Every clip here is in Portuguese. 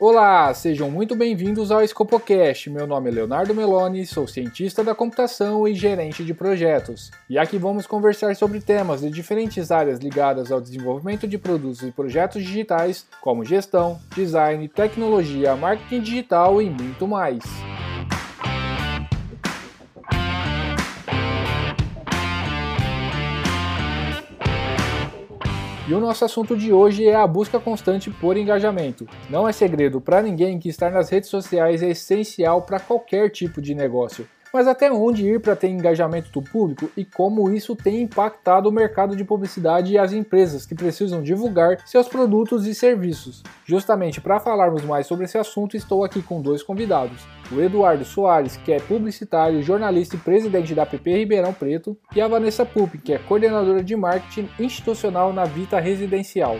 Olá, sejam muito bem-vindos ao Scopocast. Meu nome é Leonardo Meloni, sou cientista da computação e gerente de projetos. E aqui vamos conversar sobre temas de diferentes áreas ligadas ao desenvolvimento de produtos e projetos digitais, como gestão, design, tecnologia, marketing digital e muito mais. E o nosso assunto de hoje é a busca constante por engajamento. Não é segredo para ninguém que estar nas redes sociais é essencial para qualquer tipo de negócio. Mas até onde ir para ter engajamento do público e como isso tem impactado o mercado de publicidade e as empresas que precisam divulgar seus produtos e serviços? Justamente para falarmos mais sobre esse assunto, estou aqui com dois convidados. O Eduardo Soares, que é publicitário, jornalista e presidente da PP Ribeirão Preto, e a Vanessa Pup, que é coordenadora de marketing institucional na Vita Residencial.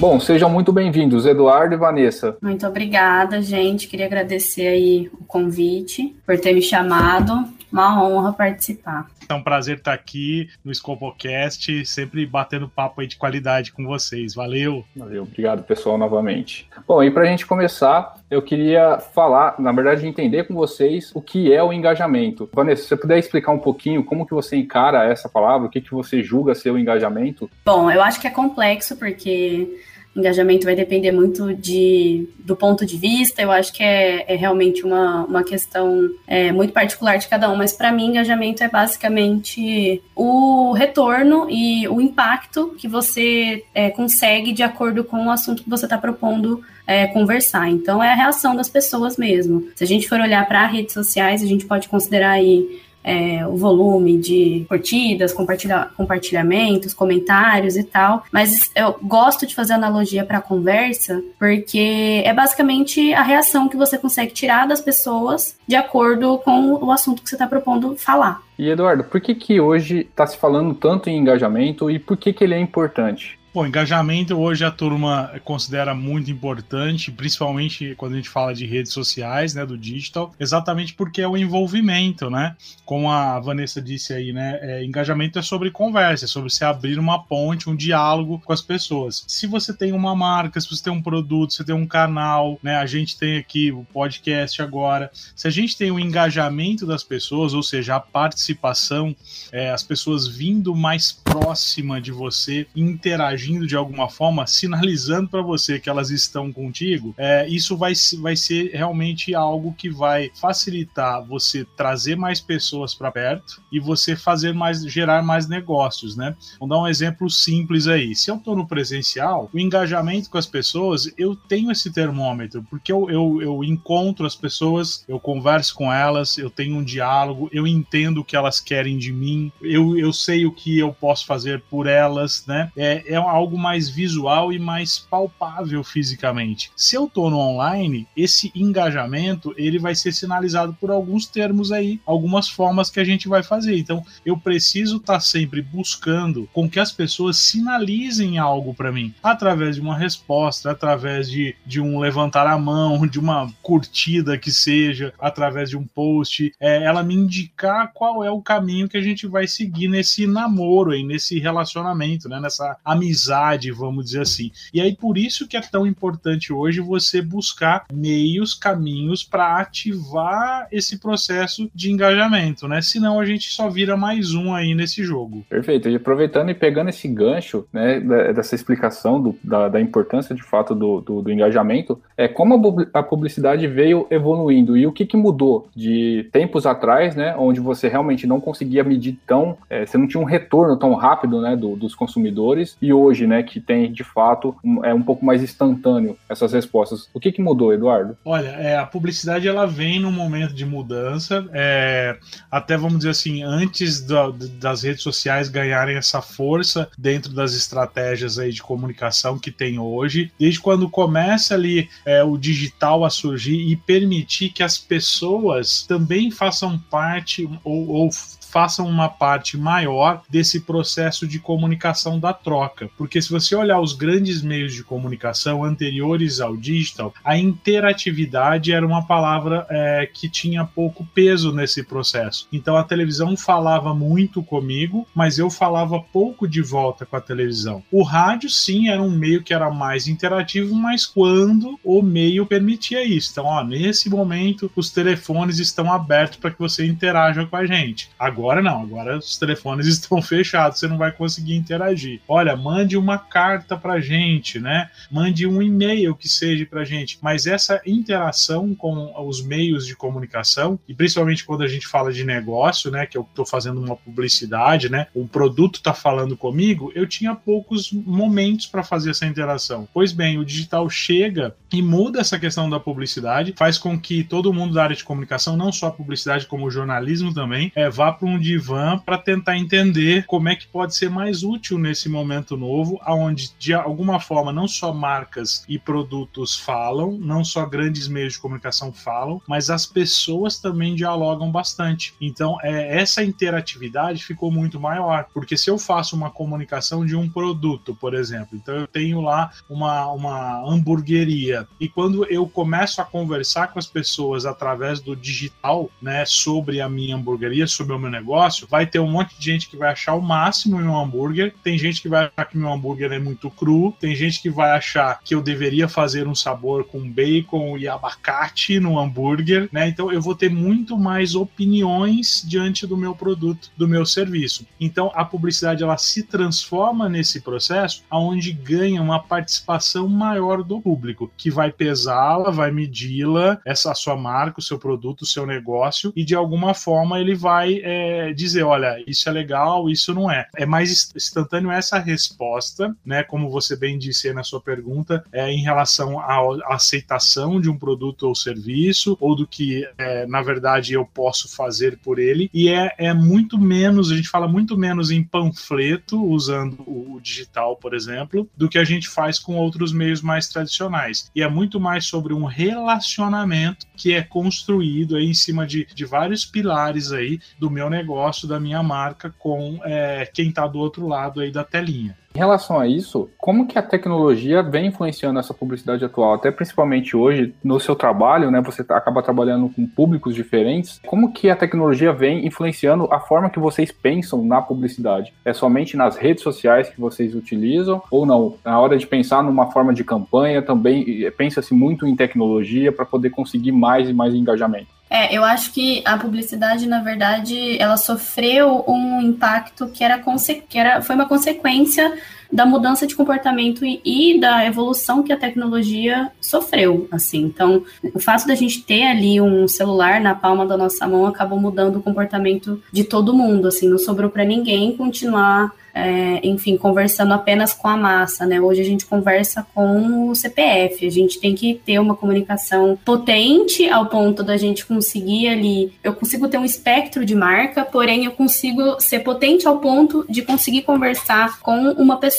Bom, sejam muito bem-vindos, Eduardo e Vanessa. Muito obrigada, gente. Queria agradecer aí o convite, por ter me chamado. Uma honra participar. É um prazer estar aqui no Scopocast, sempre batendo papo aí de qualidade com vocês. Valeu! Valeu, obrigado pessoal novamente. Bom, e para a gente começar, eu queria falar, na verdade, entender com vocês o que é o engajamento. Vanessa, se você puder explicar um pouquinho como que você encara essa palavra, o que, que você julga ser o engajamento? Bom, eu acho que é complexo, porque engajamento vai depender muito de, do ponto de vista, eu acho que é, é realmente uma, uma questão é, muito particular de cada um, mas para mim, engajamento é basicamente o retorno e o impacto que você é, consegue de acordo com o assunto que você está propondo é, conversar. Então, é a reação das pessoas mesmo. Se a gente for olhar para redes sociais, a gente pode considerar aí é, o volume de curtidas, compartilha, compartilhamentos, comentários e tal. Mas eu gosto de fazer analogia para a conversa, porque é basicamente a reação que você consegue tirar das pessoas de acordo com o assunto que você está propondo falar. E Eduardo, por que que hoje está se falando tanto em engajamento e por que que ele é importante? Bom, engajamento hoje a turma considera muito importante, principalmente quando a gente fala de redes sociais, né, do digital, exatamente porque é o envolvimento, né? Como a Vanessa disse aí, né? É, engajamento é sobre conversa, é sobre você abrir uma ponte, um diálogo com as pessoas. Se você tem uma marca, se você tem um produto, se você tem um canal, né? A gente tem aqui o podcast agora. Se a gente tem o engajamento das pessoas, ou seja, a participação, é, as pessoas vindo mais próxima de você, interagindo agindo de alguma forma, sinalizando para você que elas estão contigo, é, isso vai, vai ser realmente algo que vai facilitar você trazer mais pessoas para perto e você fazer mais, gerar mais negócios, né? Vamos dar um exemplo simples aí. Se eu estou no presencial, o engajamento com as pessoas, eu tenho esse termômetro, porque eu, eu, eu encontro as pessoas, eu converso com elas, eu tenho um diálogo, eu entendo o que elas querem de mim, eu, eu sei o que eu posso fazer por elas, né? É, é algo mais visual e mais palpável fisicamente. Se eu tô no online, esse engajamento ele vai ser sinalizado por alguns termos aí, algumas formas que a gente vai fazer. Então, eu preciso estar tá sempre buscando com que as pessoas sinalizem algo para mim, através de uma resposta, através de, de um levantar a mão, de uma curtida que seja, através de um post, é, ela me indicar qual é o caminho que a gente vai seguir nesse namoro aí, nesse relacionamento, né, nessa amizade amizade, vamos dizer assim. E aí por isso que é tão importante hoje você buscar meios, caminhos para ativar esse processo de engajamento, né? Senão a gente só vira mais um aí nesse jogo. Perfeito. E aproveitando e pegando esse gancho, né, dessa explicação do, da, da, importância de fato do, do, do, engajamento, é como a publicidade veio evoluindo e o que, que mudou de tempos atrás, né, onde você realmente não conseguia medir tão, é, você não tinha um retorno tão rápido, né, do, dos consumidores e hoje, né, que tem de fato um, é um pouco mais instantâneo essas respostas. O que, que mudou, Eduardo? Olha, é, a publicidade ela vem num momento de mudança, é, até vamos dizer assim, antes da, das redes sociais ganharem essa força dentro das estratégias aí de comunicação que tem hoje, desde quando começa ali é, o digital a surgir e permitir que as pessoas também façam parte ou, ou façam uma parte maior desse processo de comunicação da troca. Porque se você olhar os grandes meios de comunicação anteriores ao digital, a interatividade era uma palavra é, que tinha pouco peso nesse processo. Então a televisão falava muito comigo, mas eu falava pouco de volta com a televisão. O rádio, sim, era um meio que era mais interativo, mas quando o meio permitia isso. Então, ó, nesse momento, os telefones estão abertos para que você interaja com a gente. Agora Agora não, agora os telefones estão fechados, você não vai conseguir interagir. Olha, mande uma carta pra gente, né? Mande um e-mail que seja pra gente. Mas essa interação com os meios de comunicação, e principalmente quando a gente fala de negócio, né? Que eu tô fazendo uma publicidade, né? O produto tá falando comigo, eu tinha poucos momentos para fazer essa interação. Pois bem, o digital chega e muda essa questão da publicidade, faz com que todo mundo da área de comunicação, não só a publicidade, como o jornalismo também, é, vá para um divã para tentar entender como é que pode ser mais útil nesse momento novo, aonde de alguma forma não só marcas e produtos falam, não só grandes meios de comunicação falam, mas as pessoas também dialogam bastante. Então, é, essa interatividade ficou muito maior, porque se eu faço uma comunicação de um produto, por exemplo, então eu tenho lá uma, uma hamburgueria e quando eu começo a conversar com as pessoas através do digital, né, sobre a minha hamburgueria, sobre o meu negócio, vai ter um monte de gente que vai achar o máximo em um hambúrguer, tem gente que vai achar que meu hambúrguer é muito cru, tem gente que vai achar que eu deveria fazer um sabor com bacon e abacate no hambúrguer, né? Então eu vou ter muito mais opiniões diante do meu produto, do meu serviço. Então a publicidade ela se transforma nesse processo aonde ganha uma participação maior do público, que vai pesá-la, vai medi-la, essa sua marca, o seu produto, o seu negócio, e de alguma forma ele vai é, dizer, olha, isso é legal, isso não é. É mais instantâneo essa resposta, né? Como você bem disse na sua pergunta, é em relação à aceitação de um produto ou serviço, ou do que, é, na verdade, eu posso fazer por ele, e é, é muito menos, a gente fala muito menos em panfleto, usando o digital, por exemplo, do que a gente faz com outros meios mais tradicionais. E é muito mais sobre um relacionamento que é construído aí em cima de, de vários pilares aí do meu negócio, da minha marca, com é, quem está do outro lado aí da telinha. Em relação a isso, como que a tecnologia vem influenciando essa publicidade atual? Até principalmente hoje, no seu trabalho, né, você acaba trabalhando com públicos diferentes. Como que a tecnologia vem influenciando a forma que vocês pensam na publicidade? É somente nas redes sociais que vocês utilizam ou não? Na hora de pensar numa forma de campanha, também pensa-se muito em tecnologia para poder conseguir mais e mais engajamento. É, eu acho que a publicidade, na verdade, ela sofreu um impacto que era, que era foi uma consequência da mudança de comportamento e, e, da evolução que a tecnologia sofreu, assim. Então, o fato da gente ter ali um celular na palma da nossa mão acabou mudando o comportamento de todo mundo, assim, não sobrou para ninguém continuar é, enfim, conversando apenas com a massa, né? Hoje a gente conversa com o CPF, a gente tem que ter uma comunicação potente ao ponto da gente conseguir ali. Eu consigo ter um espectro de marca, porém eu consigo ser potente ao ponto de conseguir conversar com uma pessoa,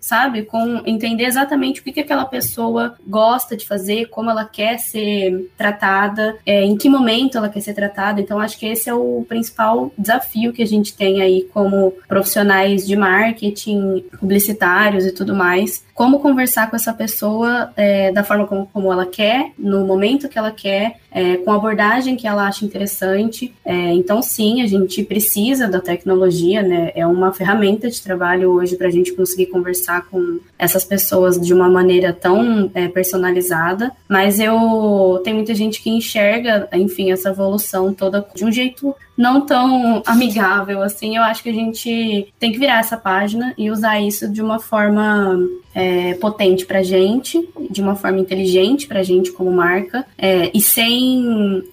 sabe? Com entender exatamente o que, que aquela pessoa gosta de fazer, como ela quer ser tratada, é, em que momento ela quer ser tratada. Então, acho que esse é o principal desafio que a gente tem aí como profissionais de marketing, publicitários e tudo mais, como conversar com essa pessoa é, da forma como, como, ela quer, no momento que ela quer, é, com abordagem que ela acha interessante. É, então, sim, a gente precisa da tecnologia, né? É uma ferramenta de trabalho hoje para a gente conseguir conversar com essas pessoas de uma maneira tão é, personalizada, mas eu tem muita gente que enxerga, enfim, essa evolução toda de um jeito não tão amigável assim. Eu acho que a gente tem que virar essa página e usar isso de uma forma é, potente para gente, de uma forma inteligente para gente como marca é, e sem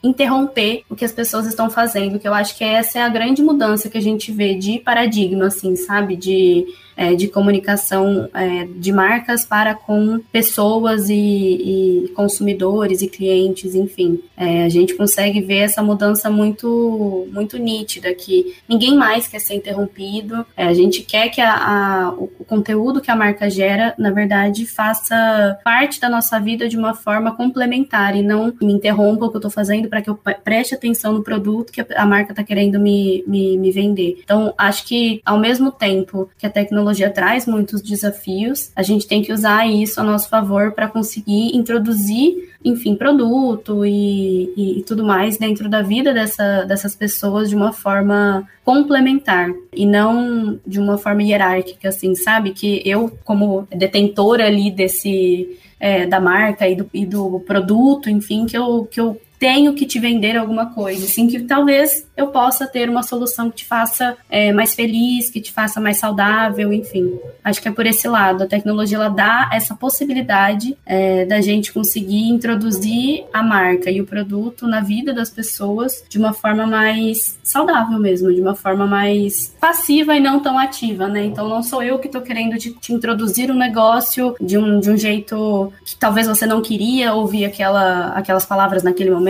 interromper o que as pessoas estão fazendo. Que eu acho que essa é a grande mudança que a gente vê de paradigma, assim, sabe, de é, de comunicação é, de marcas para com pessoas e, e consumidores e clientes, enfim. É, a gente consegue ver essa mudança muito, muito nítida, que ninguém mais quer ser interrompido, é, a gente quer que a, a, o conteúdo que a marca gera, na verdade, faça parte da nossa vida de uma forma complementar e não me interrompa o que eu estou fazendo para que eu preste atenção no produto que a marca está querendo me, me, me vender. Então, acho que ao mesmo tempo que a tecnologia tecnologia traz muitos desafios, a gente tem que usar isso a nosso favor para conseguir introduzir, enfim, produto e, e, e, tudo mais dentro da vida dessa, dessas pessoas de uma forma complementar e não de uma forma hierárquica, assim, sabe? Que eu, como detentora ali desse. É, da marca e do, e do produto, enfim, que eu, que eu tenho que te vender alguma coisa, assim, que talvez eu possa ter uma solução que te faça é, mais feliz, que te faça mais saudável, enfim. Acho que é por esse lado. A tecnologia ela dá essa possibilidade é, da gente conseguir introduzir a marca e o produto na vida das pessoas de uma forma mais saudável mesmo, de uma forma mais passiva e não tão ativa, né? Então não sou eu que estou querendo te, te, introduzir um negócio de um, de um jeito que talvez você não queria ouvir aquela, aquelas palavras naquele momento.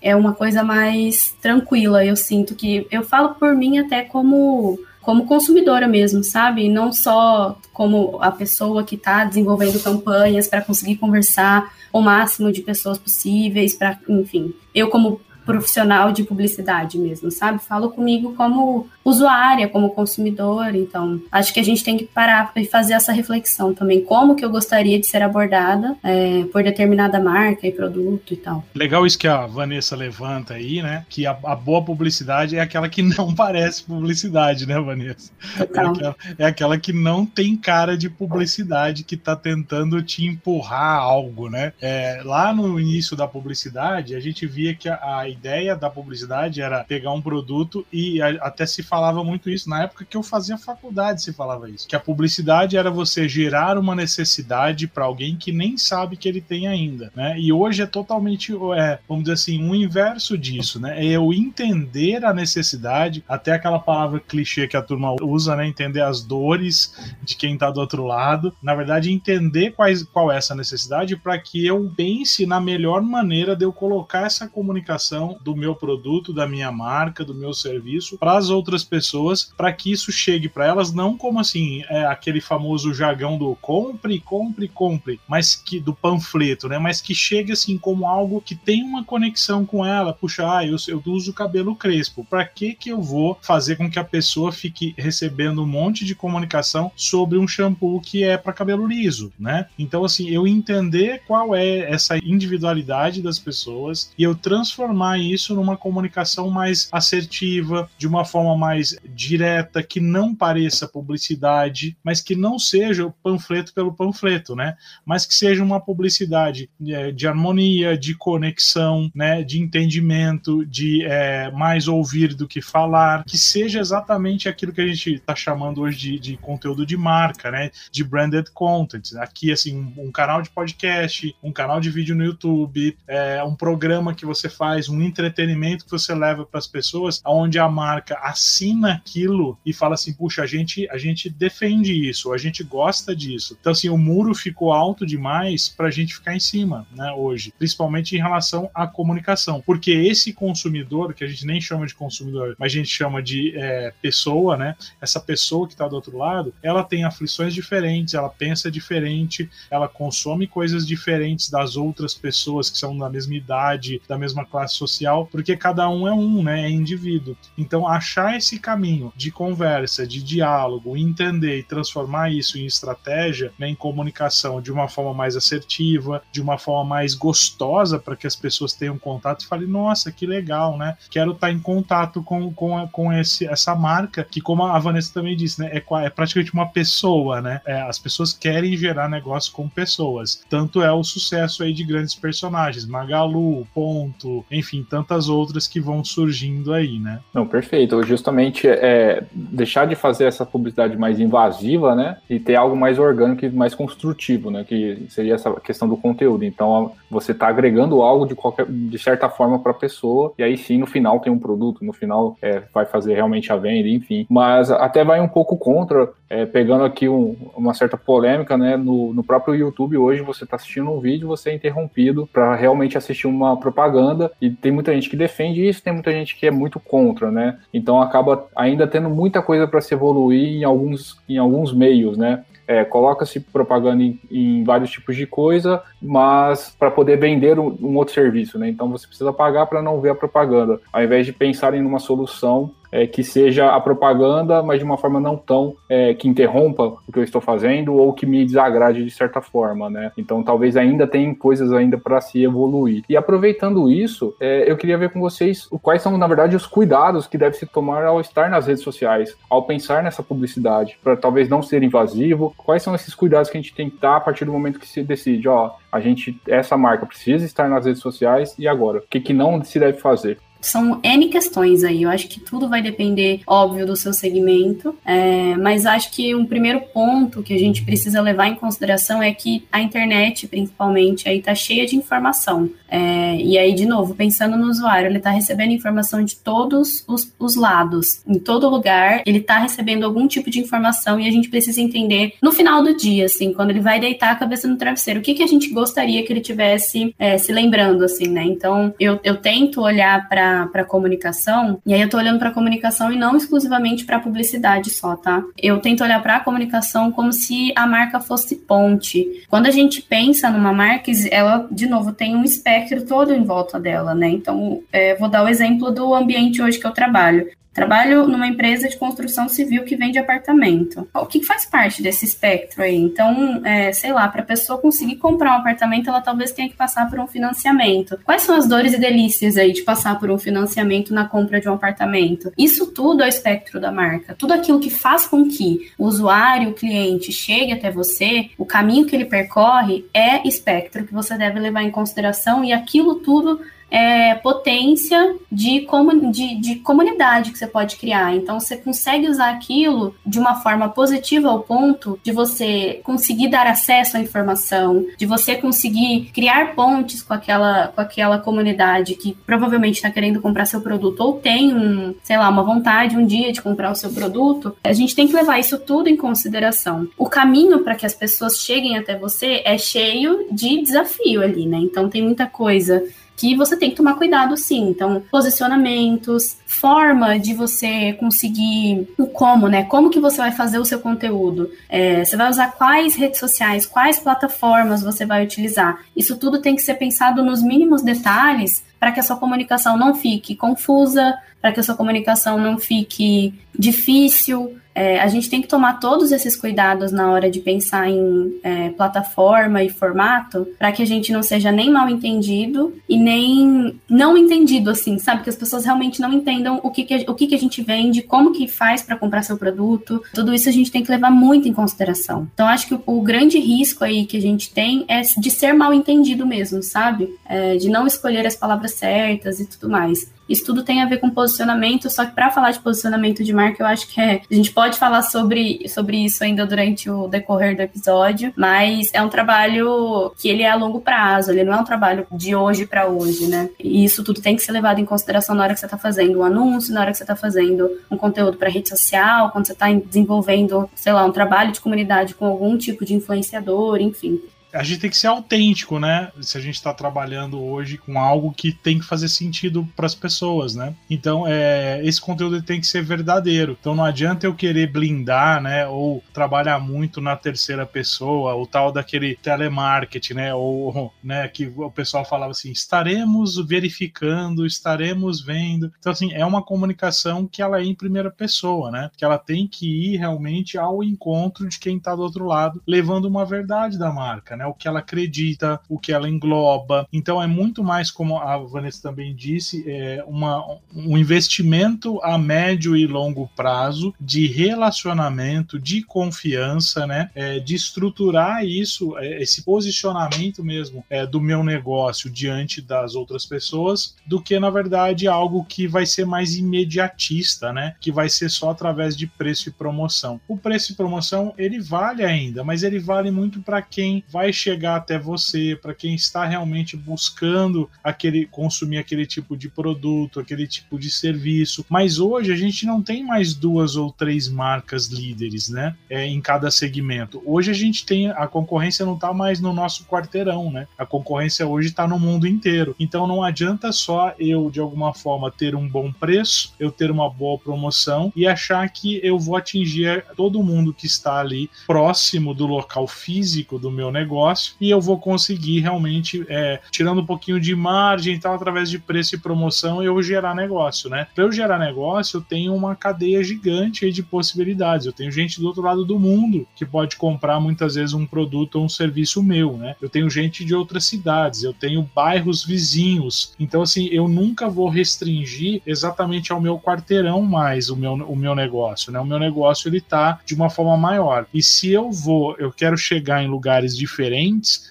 É uma coisa mais tranquila eu sinto que eu falo por mim até como como consumidora mesmo, sabe? Não só como a pessoa que está desenvolvendo campanhas para conseguir conversar o máximo de pessoas possíveis, para, enfim, eu como profissional de publicidade mesmo, sabe? Falo comigo como usuária, como consumidor, então acho que a gente tem que parar e fazer essa reflexão também, como que eu gostaria de ser abordada é, por determinada marca e produto e tal. Legal isso que a Vanessa levanta aí, né? Que a, a boa publicidade é aquela que não parece publicidade, né, Vanessa? É aquela, é aquela, que não tem cara de publicidade, que tá tentando te empurrar algo, né? É, lá no início da publicidade, a gente via que a, a ideia da publicidade era pegar um produto e a, até se falava muito isso. Na época que eu fazia faculdade, se falava isso. Que a publicidade era você gerar uma necessidade para alguém que nem sabe que ele tem ainda, né? E hoje é totalmente, é, vamos dizer assim, um inverso disso, né? É eu entender a necessidade, até aquela palavra clichê que a turma usa, né? Entender as dores de quem está do outro lado. Na verdade, entender quais, qual é essa necessidade para que eu pense na melhor maneira de eu colocar essa comunicação do meu produto, da minha marca, do meu serviço para as outras pessoas, para que isso chegue para elas não como assim, é aquele famoso jargão do compre, compre, compre, mas que do panfleto, né? Mas que chegue assim como algo que tem uma conexão com ela. Puxa, ah, eu, eu uso cabelo crespo. Para que que eu vou fazer com que a pessoa fique recebendo um monte de comunicação sobre um shampoo que é para cabelo liso, né? Então assim, eu entender qual é essa individualidade das pessoas e eu transformar isso numa comunicação mais assertiva, de uma forma mais direta, que não pareça publicidade, mas que não seja o panfleto pelo panfleto, né? Mas que seja uma publicidade é, de harmonia, de conexão, né? De entendimento, de é, mais ouvir do que falar, que seja exatamente aquilo que a gente está chamando hoje de, de, conteúdo de marca, né? De branded content. Aqui, assim, um, um canal de podcast, um canal de vídeo no YouTube, é, um programa que você faz, um entretenimento que você leva para as pessoas, onde a marca assina aquilo e fala assim: puxa, a gente, a gente defende isso, a gente gosta disso. Então, assim, o muro ficou alto demais para a gente ficar em cima, né, hoje, principalmente em relação à comunicação, porque esse consumidor, que a gente nem chama de consumidor, mas a gente chama de é, pessoa, né, essa pessoa que está do outro lado, ela tem aflições diferentes, ela pensa diferente, ela consome coisas diferentes das outras pessoas que são da mesma idade, da mesma classe social social, porque cada um é um, né? É indivíduo. Então, achar esse caminho de conversa, de diálogo, entender e transformar isso em estratégia, né, em comunicação de uma forma mais assertiva, de uma forma mais gostosa para que as pessoas tenham contato e falem, nossa, que legal, né? Quero estar em contato com, com, com esse, essa marca, que como a Vanessa também disse, né? É, é praticamente uma pessoa, né? É, as pessoas querem gerar negócio com pessoas. Tanto é o sucesso aí de grandes personagens, Magalu, Ponto, enfim, tantas outras que vão surgindo aí, né? Não, perfeito. Justamente é deixar de fazer essa publicidade mais invasiva, né? E ter algo mais orgânico e mais construtivo, né? Que seria essa questão do conteúdo. Então, você está agregando algo de qualquer, de certa forma para a pessoa, e aí sim, no final tem um produto, no final é, vai fazer realmente a venda, enfim. Mas até vai um pouco contra, é, pegando aqui um, uma certa polêmica, né? No, no próprio YouTube hoje você está assistindo um vídeo, você é interrompido para realmente assistir uma propaganda, e tem muita gente que defende isso, tem muita gente que é muito contra, né? Então acaba ainda tendo muita coisa para se evoluir em alguns, em alguns meios, né? É, coloca-se propaganda em, em, vários tipos de coisa, mas para poder vender um, um, outro serviço, né? Então você precisa pagar para não ver a propaganda, ao invés de pensarem numa solução é, que seja a propaganda, mas de uma forma não tão é, que interrompa o que eu estou fazendo ou que me desagrade de certa forma, né? Então talvez ainda tenha coisas ainda para se evoluir. E aproveitando isso, é, eu queria ver com vocês quais são, na verdade, os cuidados que deve se tomar ao estar nas redes sociais, ao pensar nessa publicidade, para talvez não ser invasivo. Quais são esses cuidados que a gente tem que dar a partir do momento que se decide, ó, a gente, essa marca precisa estar nas redes sociais e agora? O que, que não se deve fazer? São N questões aí. Eu acho que tudo vai depender, óbvio, do seu segmento. É, mas acho que um primeiro ponto que a gente precisa levar em consideração é que a internet, principalmente, aí tá cheia de informação. É, e aí, de novo, pensando no usuário, ele está recebendo informação de todos os, os, lados, em todo lugar, ele está recebendo algum tipo de informação e a gente precisa entender no final do dia, assim, quando ele vai deitar a cabeça no travesseiro, o que, que a gente gostaria que ele tivesse é, se lembrando, assim, né? Então, eu, eu tento olhar para para comunicação, e aí eu tô olhando para comunicação e não exclusivamente para publicidade só, tá? Eu tento olhar para a comunicação como se a marca fosse ponte. Quando a gente pensa numa marca, ela, de novo, tem um espectro todo em volta dela, né? Então, é, vou dar o exemplo do ambiente hoje que eu trabalho. Trabalho numa empresa de construção civil que vende apartamento. O que faz parte desse espectro aí? Então, é, sei lá, para a pessoa conseguir comprar um apartamento, ela talvez tenha que passar por um financiamento. Quais são as dores e delícias aí de passar por um financiamento na compra de um apartamento? Isso tudo é o espectro da marca. Tudo aquilo que faz com que o usuário, o cliente, chegue até você, o caminho que ele percorre é espectro que você deve levar em consideração e aquilo tudo é, potência de, comu de, de, comunidade que você pode criar. Então, você consegue usar aquilo de uma forma positiva ao ponto de você conseguir dar acesso à informação, de você conseguir criar pontes com aquela, com aquela comunidade que provavelmente está querendo comprar seu produto ou tem, um, sei lá, uma vontade um dia de comprar o seu produto. A gente tem que levar isso tudo em consideração. O caminho para que as pessoas cheguem até você é cheio de desafio ali, né? Então, tem muita coisa que você tem que tomar cuidado sim. Então, posicionamentos, forma de você conseguir o como, né? Como que você vai fazer o seu conteúdo? É, você vai usar quais redes sociais, quais plataformas você vai utilizar? Isso tudo tem que ser pensado nos mínimos detalhes para que a sua comunicação não fique confusa, para que a sua comunicação não fique difícil, é, a gente tem que tomar todos esses cuidados na hora de pensar em é, plataforma e formato, para que a gente não seja nem mal entendido e nem não entendido, assim, sabe? Que as pessoas realmente não entendam o que, que, o que, que a gente vende, como que faz para comprar seu produto. Tudo isso a gente tem que levar muito em consideração. Então, acho que o, o grande risco aí que a gente tem é de ser mal entendido mesmo, sabe? É, de não escolher as palavras certas e tudo mais. Isso tudo tem a ver com posicionamento, só que para falar de posicionamento de marca, eu acho que é, a gente pode falar sobre, sobre isso ainda durante o decorrer do episódio, mas é um trabalho que ele é a longo prazo, ele não é um trabalho de hoje para hoje, né? E isso tudo tem que ser levado em consideração na hora que você está fazendo um anúncio, na hora que você está fazendo um conteúdo para rede social, quando você está desenvolvendo, sei lá, um trabalho de comunidade com algum tipo de influenciador, enfim. A gente tem que ser autêntico, né? Se a gente está trabalhando hoje com algo que tem que fazer sentido para as pessoas, né? Então, é, esse conteúdo tem que ser verdadeiro. Então, não adianta eu querer blindar, né? Ou trabalhar muito na terceira pessoa, o tal daquele telemarketing, né? Ou, né? Que o pessoal falava assim: estaremos verificando, estaremos vendo. Então, assim, é uma comunicação que ela é em primeira pessoa, né? Que ela tem que ir realmente ao encontro de quem está do outro lado, levando uma verdade da marca, né? O que ela acredita, o que ela engloba. Então é muito mais, como a Vanessa também disse, é uma, um investimento a médio e longo prazo de relacionamento, de confiança, né? É, de estruturar isso, é, esse posicionamento mesmo é, do meu negócio diante das outras pessoas, do que na verdade algo que vai ser mais imediatista, né? Que vai ser só através de preço e promoção. O preço e promoção ele vale ainda, mas ele vale muito para quem vai chegar até você, para quem está realmente buscando aquele consumir aquele tipo de produto, aquele tipo de serviço. Mas hoje a gente não tem mais duas ou três marcas líderes, né? É, em cada segmento. Hoje a gente tem a concorrência não está mais no nosso quarteirão, né? A concorrência hoje está no mundo inteiro. Então não adianta só eu de alguma forma ter um bom preço, eu ter uma boa promoção e achar que eu vou atingir todo mundo que está ali próximo do local físico do meu negócio e eu vou conseguir realmente, é, tirando um pouquinho de margem e tal, através de preço e promoção, eu gerar negócio, né? Para eu gerar negócio, eu tenho uma cadeia gigante de possibilidades. Eu tenho gente do outro lado do mundo que pode comprar muitas vezes um produto ou um serviço meu, né? Eu tenho gente de outras cidades, eu tenho bairros vizinhos. Então, assim, eu nunca vou restringir exatamente ao meu quarteirão mais o meu, o meu negócio, né? O meu negócio ele tá de uma forma maior. E se eu vou, eu quero chegar em lugares diferentes,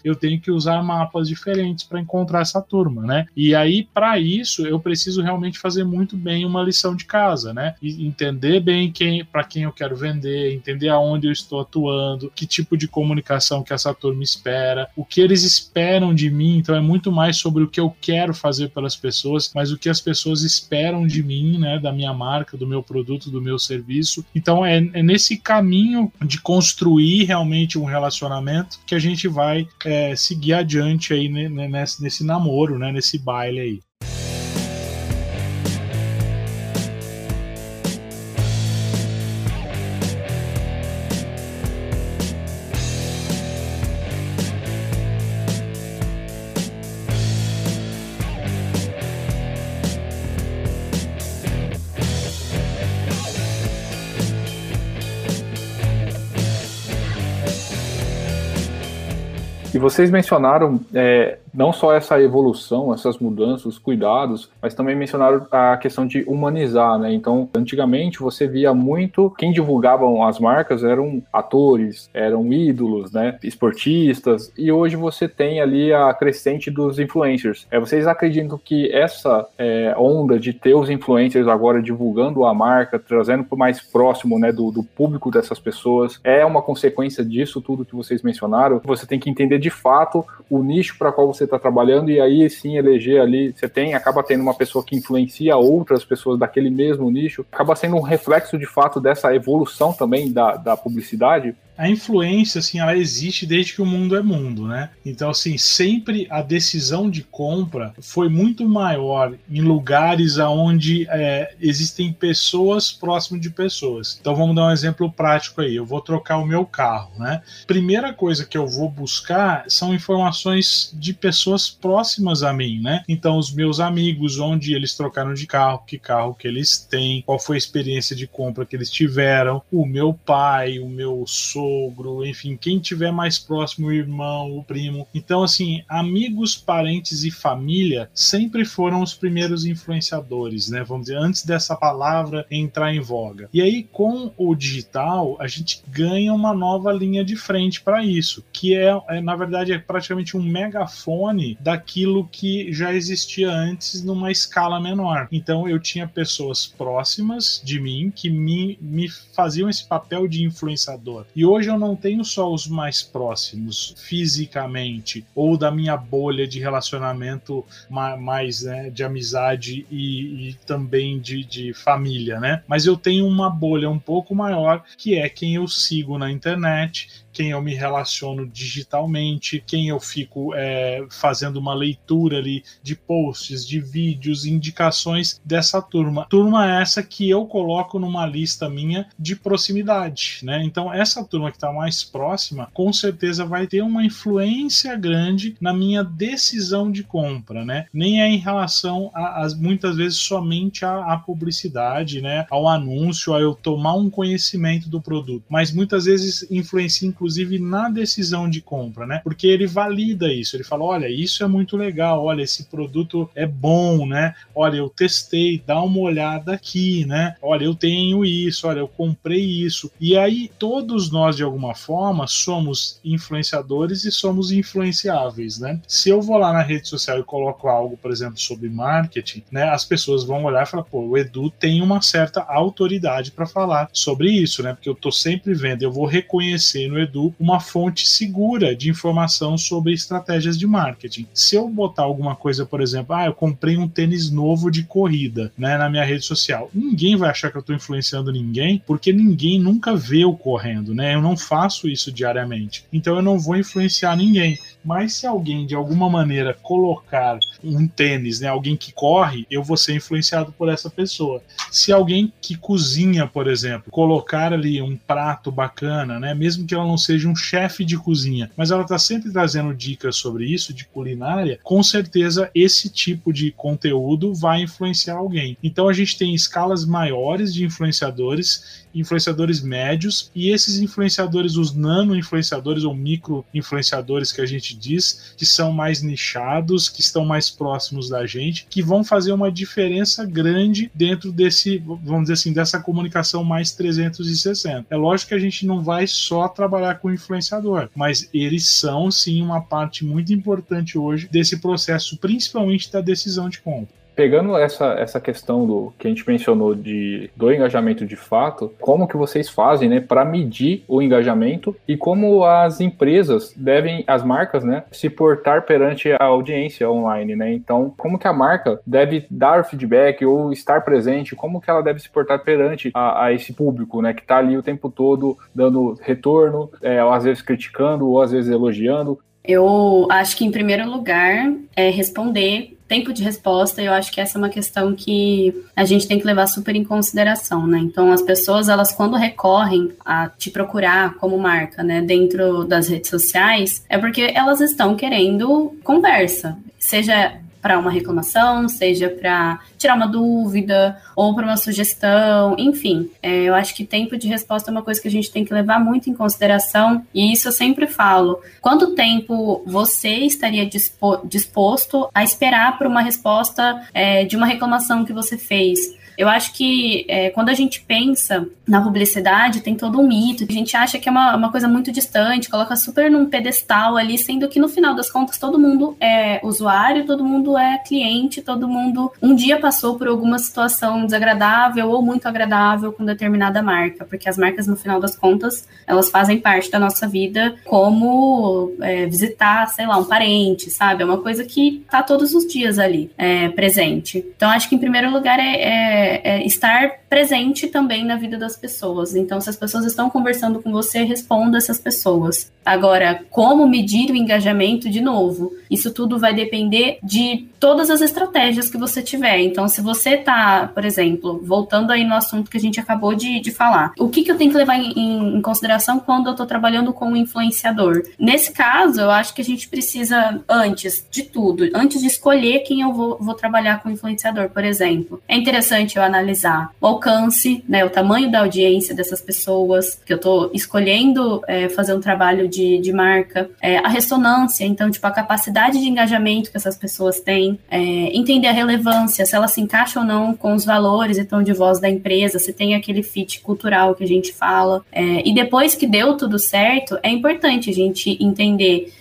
eu tenho que usar mapas diferentes para encontrar essa turma, né? E aí para isso eu preciso realmente fazer muito bem uma lição de casa, né? E entender bem quem, para quem eu quero vender, entender aonde eu estou atuando, que tipo de comunicação que essa turma espera, o que eles esperam de mim. Então é muito mais sobre o que eu quero fazer pelas pessoas, mas o que as pessoas esperam de mim, né? Da minha marca, do meu produto, do meu serviço. Então é, é nesse caminho de construir realmente um relacionamento que a gente vai é, seguir adiante aí né, nesse, nesse namoro, né, nesse baile aí. Vocês mencionaram é, não só essa evolução, essas mudanças, os cuidados, mas também mencionaram a questão de humanizar, né? Então, antigamente você via muito quem divulgavam as marcas eram atores, eram ídolos, né? Esportistas, e hoje você tem ali a crescente dos influencers. É, vocês acreditam que essa é, onda de ter os influencers agora divulgando a marca, trazendo para mais próximo né, do, do público dessas pessoas, é uma consequência disso tudo que vocês mencionaram? Você tem que entender de fato o nicho para qual você está trabalhando e aí sim eleger ali, você tem, acaba tendo uma pessoa que influencia outras pessoas daquele mesmo nicho, acaba sendo um reflexo de fato dessa evolução também da, da publicidade a influência, assim, ela existe desde que o mundo é mundo, né? Então, assim, sempre a decisão de compra foi muito maior em lugares onde é, existem pessoas próximo de pessoas. Então, vamos dar um exemplo prático aí. Eu vou trocar o meu carro, né? Primeira coisa que eu vou buscar são informações de pessoas próximas a mim, né? Então, os meus amigos, onde eles trocaram de carro, que carro que eles têm, qual foi a experiência de compra que eles tiveram, o meu pai, o meu sogro, sogro, enfim, quem tiver mais próximo, o irmão, o primo. Então, assim, amigos, parentes e família sempre foram os primeiros influenciadores, né? Vamos dizer, antes dessa palavra entrar em voga. E aí, com o digital, a gente ganha uma nova linha de frente para isso, que é, é, na verdade, é praticamente um megafone daquilo que já existia antes numa escala menor. Então, eu tinha pessoas próximas de mim que me, me faziam esse papel de influenciador. E hoje hoje eu não tenho só os mais próximos fisicamente ou da minha bolha de relacionamento mais né, de amizade e, e também de, de, família, né? Mas eu tenho uma bolha um pouco maior que é quem eu sigo na internet, quem eu me relaciono digitalmente, quem eu fico é, fazendo uma leitura ali de posts, de vídeos, indicações dessa turma. Turma essa que eu coloco numa lista minha de proximidade, né? Então, essa turma que está mais próxima, com certeza vai ter uma influência grande na minha decisão de compra, né? Nem é em relação a, a muitas vezes somente à, publicidade, né? Ao anúncio, a eu tomar um conhecimento do produto, mas muitas vezes influencia inclusive na decisão de compra, né? Porque ele valida isso, ele fala, olha, isso é muito legal, olha, esse produto é bom, né? Olha, eu testei, dá uma olhada aqui, né? Olha, eu tenho isso, olha, eu comprei isso. E aí todos nós de alguma forma somos influenciadores e somos influenciáveis, né? Se eu vou lá na rede social e coloco algo, por exemplo, sobre marketing, né? As pessoas vão olhar e falar, pô, o Edu tem uma certa autoridade para falar sobre isso, né? Porque eu tô sempre vendo, eu vou reconhecer no Edu uma fonte segura de informação sobre estratégias de marketing. Se eu botar alguma coisa, por exemplo, ah, eu comprei um tênis novo de corrida, né, na minha rede social, ninguém vai achar que eu tô influenciando ninguém, porque ninguém nunca vê eu correndo, né? Eu não faço isso diariamente. Então eu não vou influenciar ninguém. Mas se alguém de alguma maneira colocar um tênis, né, alguém que corre, eu vou ser influenciado por essa pessoa. Se alguém que cozinha, por exemplo, colocar ali um prato bacana, né, mesmo que ela não seja um chefe de cozinha, mas ela está sempre trazendo dicas sobre isso, de culinária, com certeza esse tipo de conteúdo vai influenciar alguém. Então a gente tem escalas maiores de influenciadores influenciadores médios e esses influenciadores, os nano influenciadores ou micro influenciadores que a gente diz, que são mais nichados, que estão mais próximos da gente, que vão fazer uma diferença grande dentro desse, vamos dizer assim, dessa comunicação mais 360. É lógico que a gente não vai só trabalhar com influenciador, mas eles são sim uma parte muito importante hoje desse processo, principalmente da decisão de compra pegando essa, essa questão do que a gente mencionou de do engajamento de fato, como que vocês fazem, né, para medir o engajamento e como as empresas devem, as marcas, né, se portar perante a audiência online, né? Então, como que a marca deve dar feedback ou estar presente, como que ela deve se portar perante a, a esse público, né, que está ali o tempo todo dando retorno, é, às vezes criticando ou às vezes elogiando. Eu acho que em primeiro lugar é responder tempo de resposta, eu acho que essa é uma questão que a gente tem que levar super em consideração, né? Então, as pessoas, elas quando recorrem a te procurar como marca, né, dentro das redes sociais, é porque elas estão querendo conversa, seja para uma reclamação, seja para tirar uma dúvida ou para uma sugestão, enfim. É, eu acho que tempo de resposta é uma coisa que a gente tem que levar muito em consideração e isso eu sempre falo. Quanto tempo você estaria dispo, disposto a esperar por uma resposta é, de uma reclamação que você fez? Eu acho que é, quando a gente pensa na publicidade, tem todo um mito. A gente acha que é uma, uma coisa muito distante, coloca super num pedestal ali, sendo que no final das contas todo mundo é usuário, todo mundo é cliente, todo mundo um dia passou por alguma situação desagradável ou muito agradável com determinada marca, porque as marcas, no final das contas, elas fazem parte da nossa vida como é, visitar, sei lá, um parente, sabe? É uma coisa que tá todos os dias ali é, presente. Então, acho que em primeiro lugar é, é é, estar presente também na vida das pessoas. Então, se as pessoas estão conversando com você, responda essas pessoas. Agora, como medir o engajamento de novo? Isso tudo vai depender de todas as estratégias que você tiver. Então, se você está, por exemplo, voltando aí no assunto que a gente acabou de, de falar, o que, que eu tenho que levar em, em consideração quando eu estou trabalhando com um influenciador? Nesse caso, eu acho que a gente precisa, antes de tudo, antes de escolher quem eu vou, vou trabalhar com influenciador, por exemplo, é interessante eu analisar o alcance, né, o tamanho da audiência dessas pessoas, que eu estou escolhendo é, fazer um trabalho de, de marca, é, a ressonância, então, tipo, a capacidade de engajamento que essas pessoas têm, é, entender a relevância, se ela se encaixa ou não com os valores e tom de voz da empresa, se tem aquele fit cultural que a gente fala. E depois que deu tudo certo, é importante a gente entender,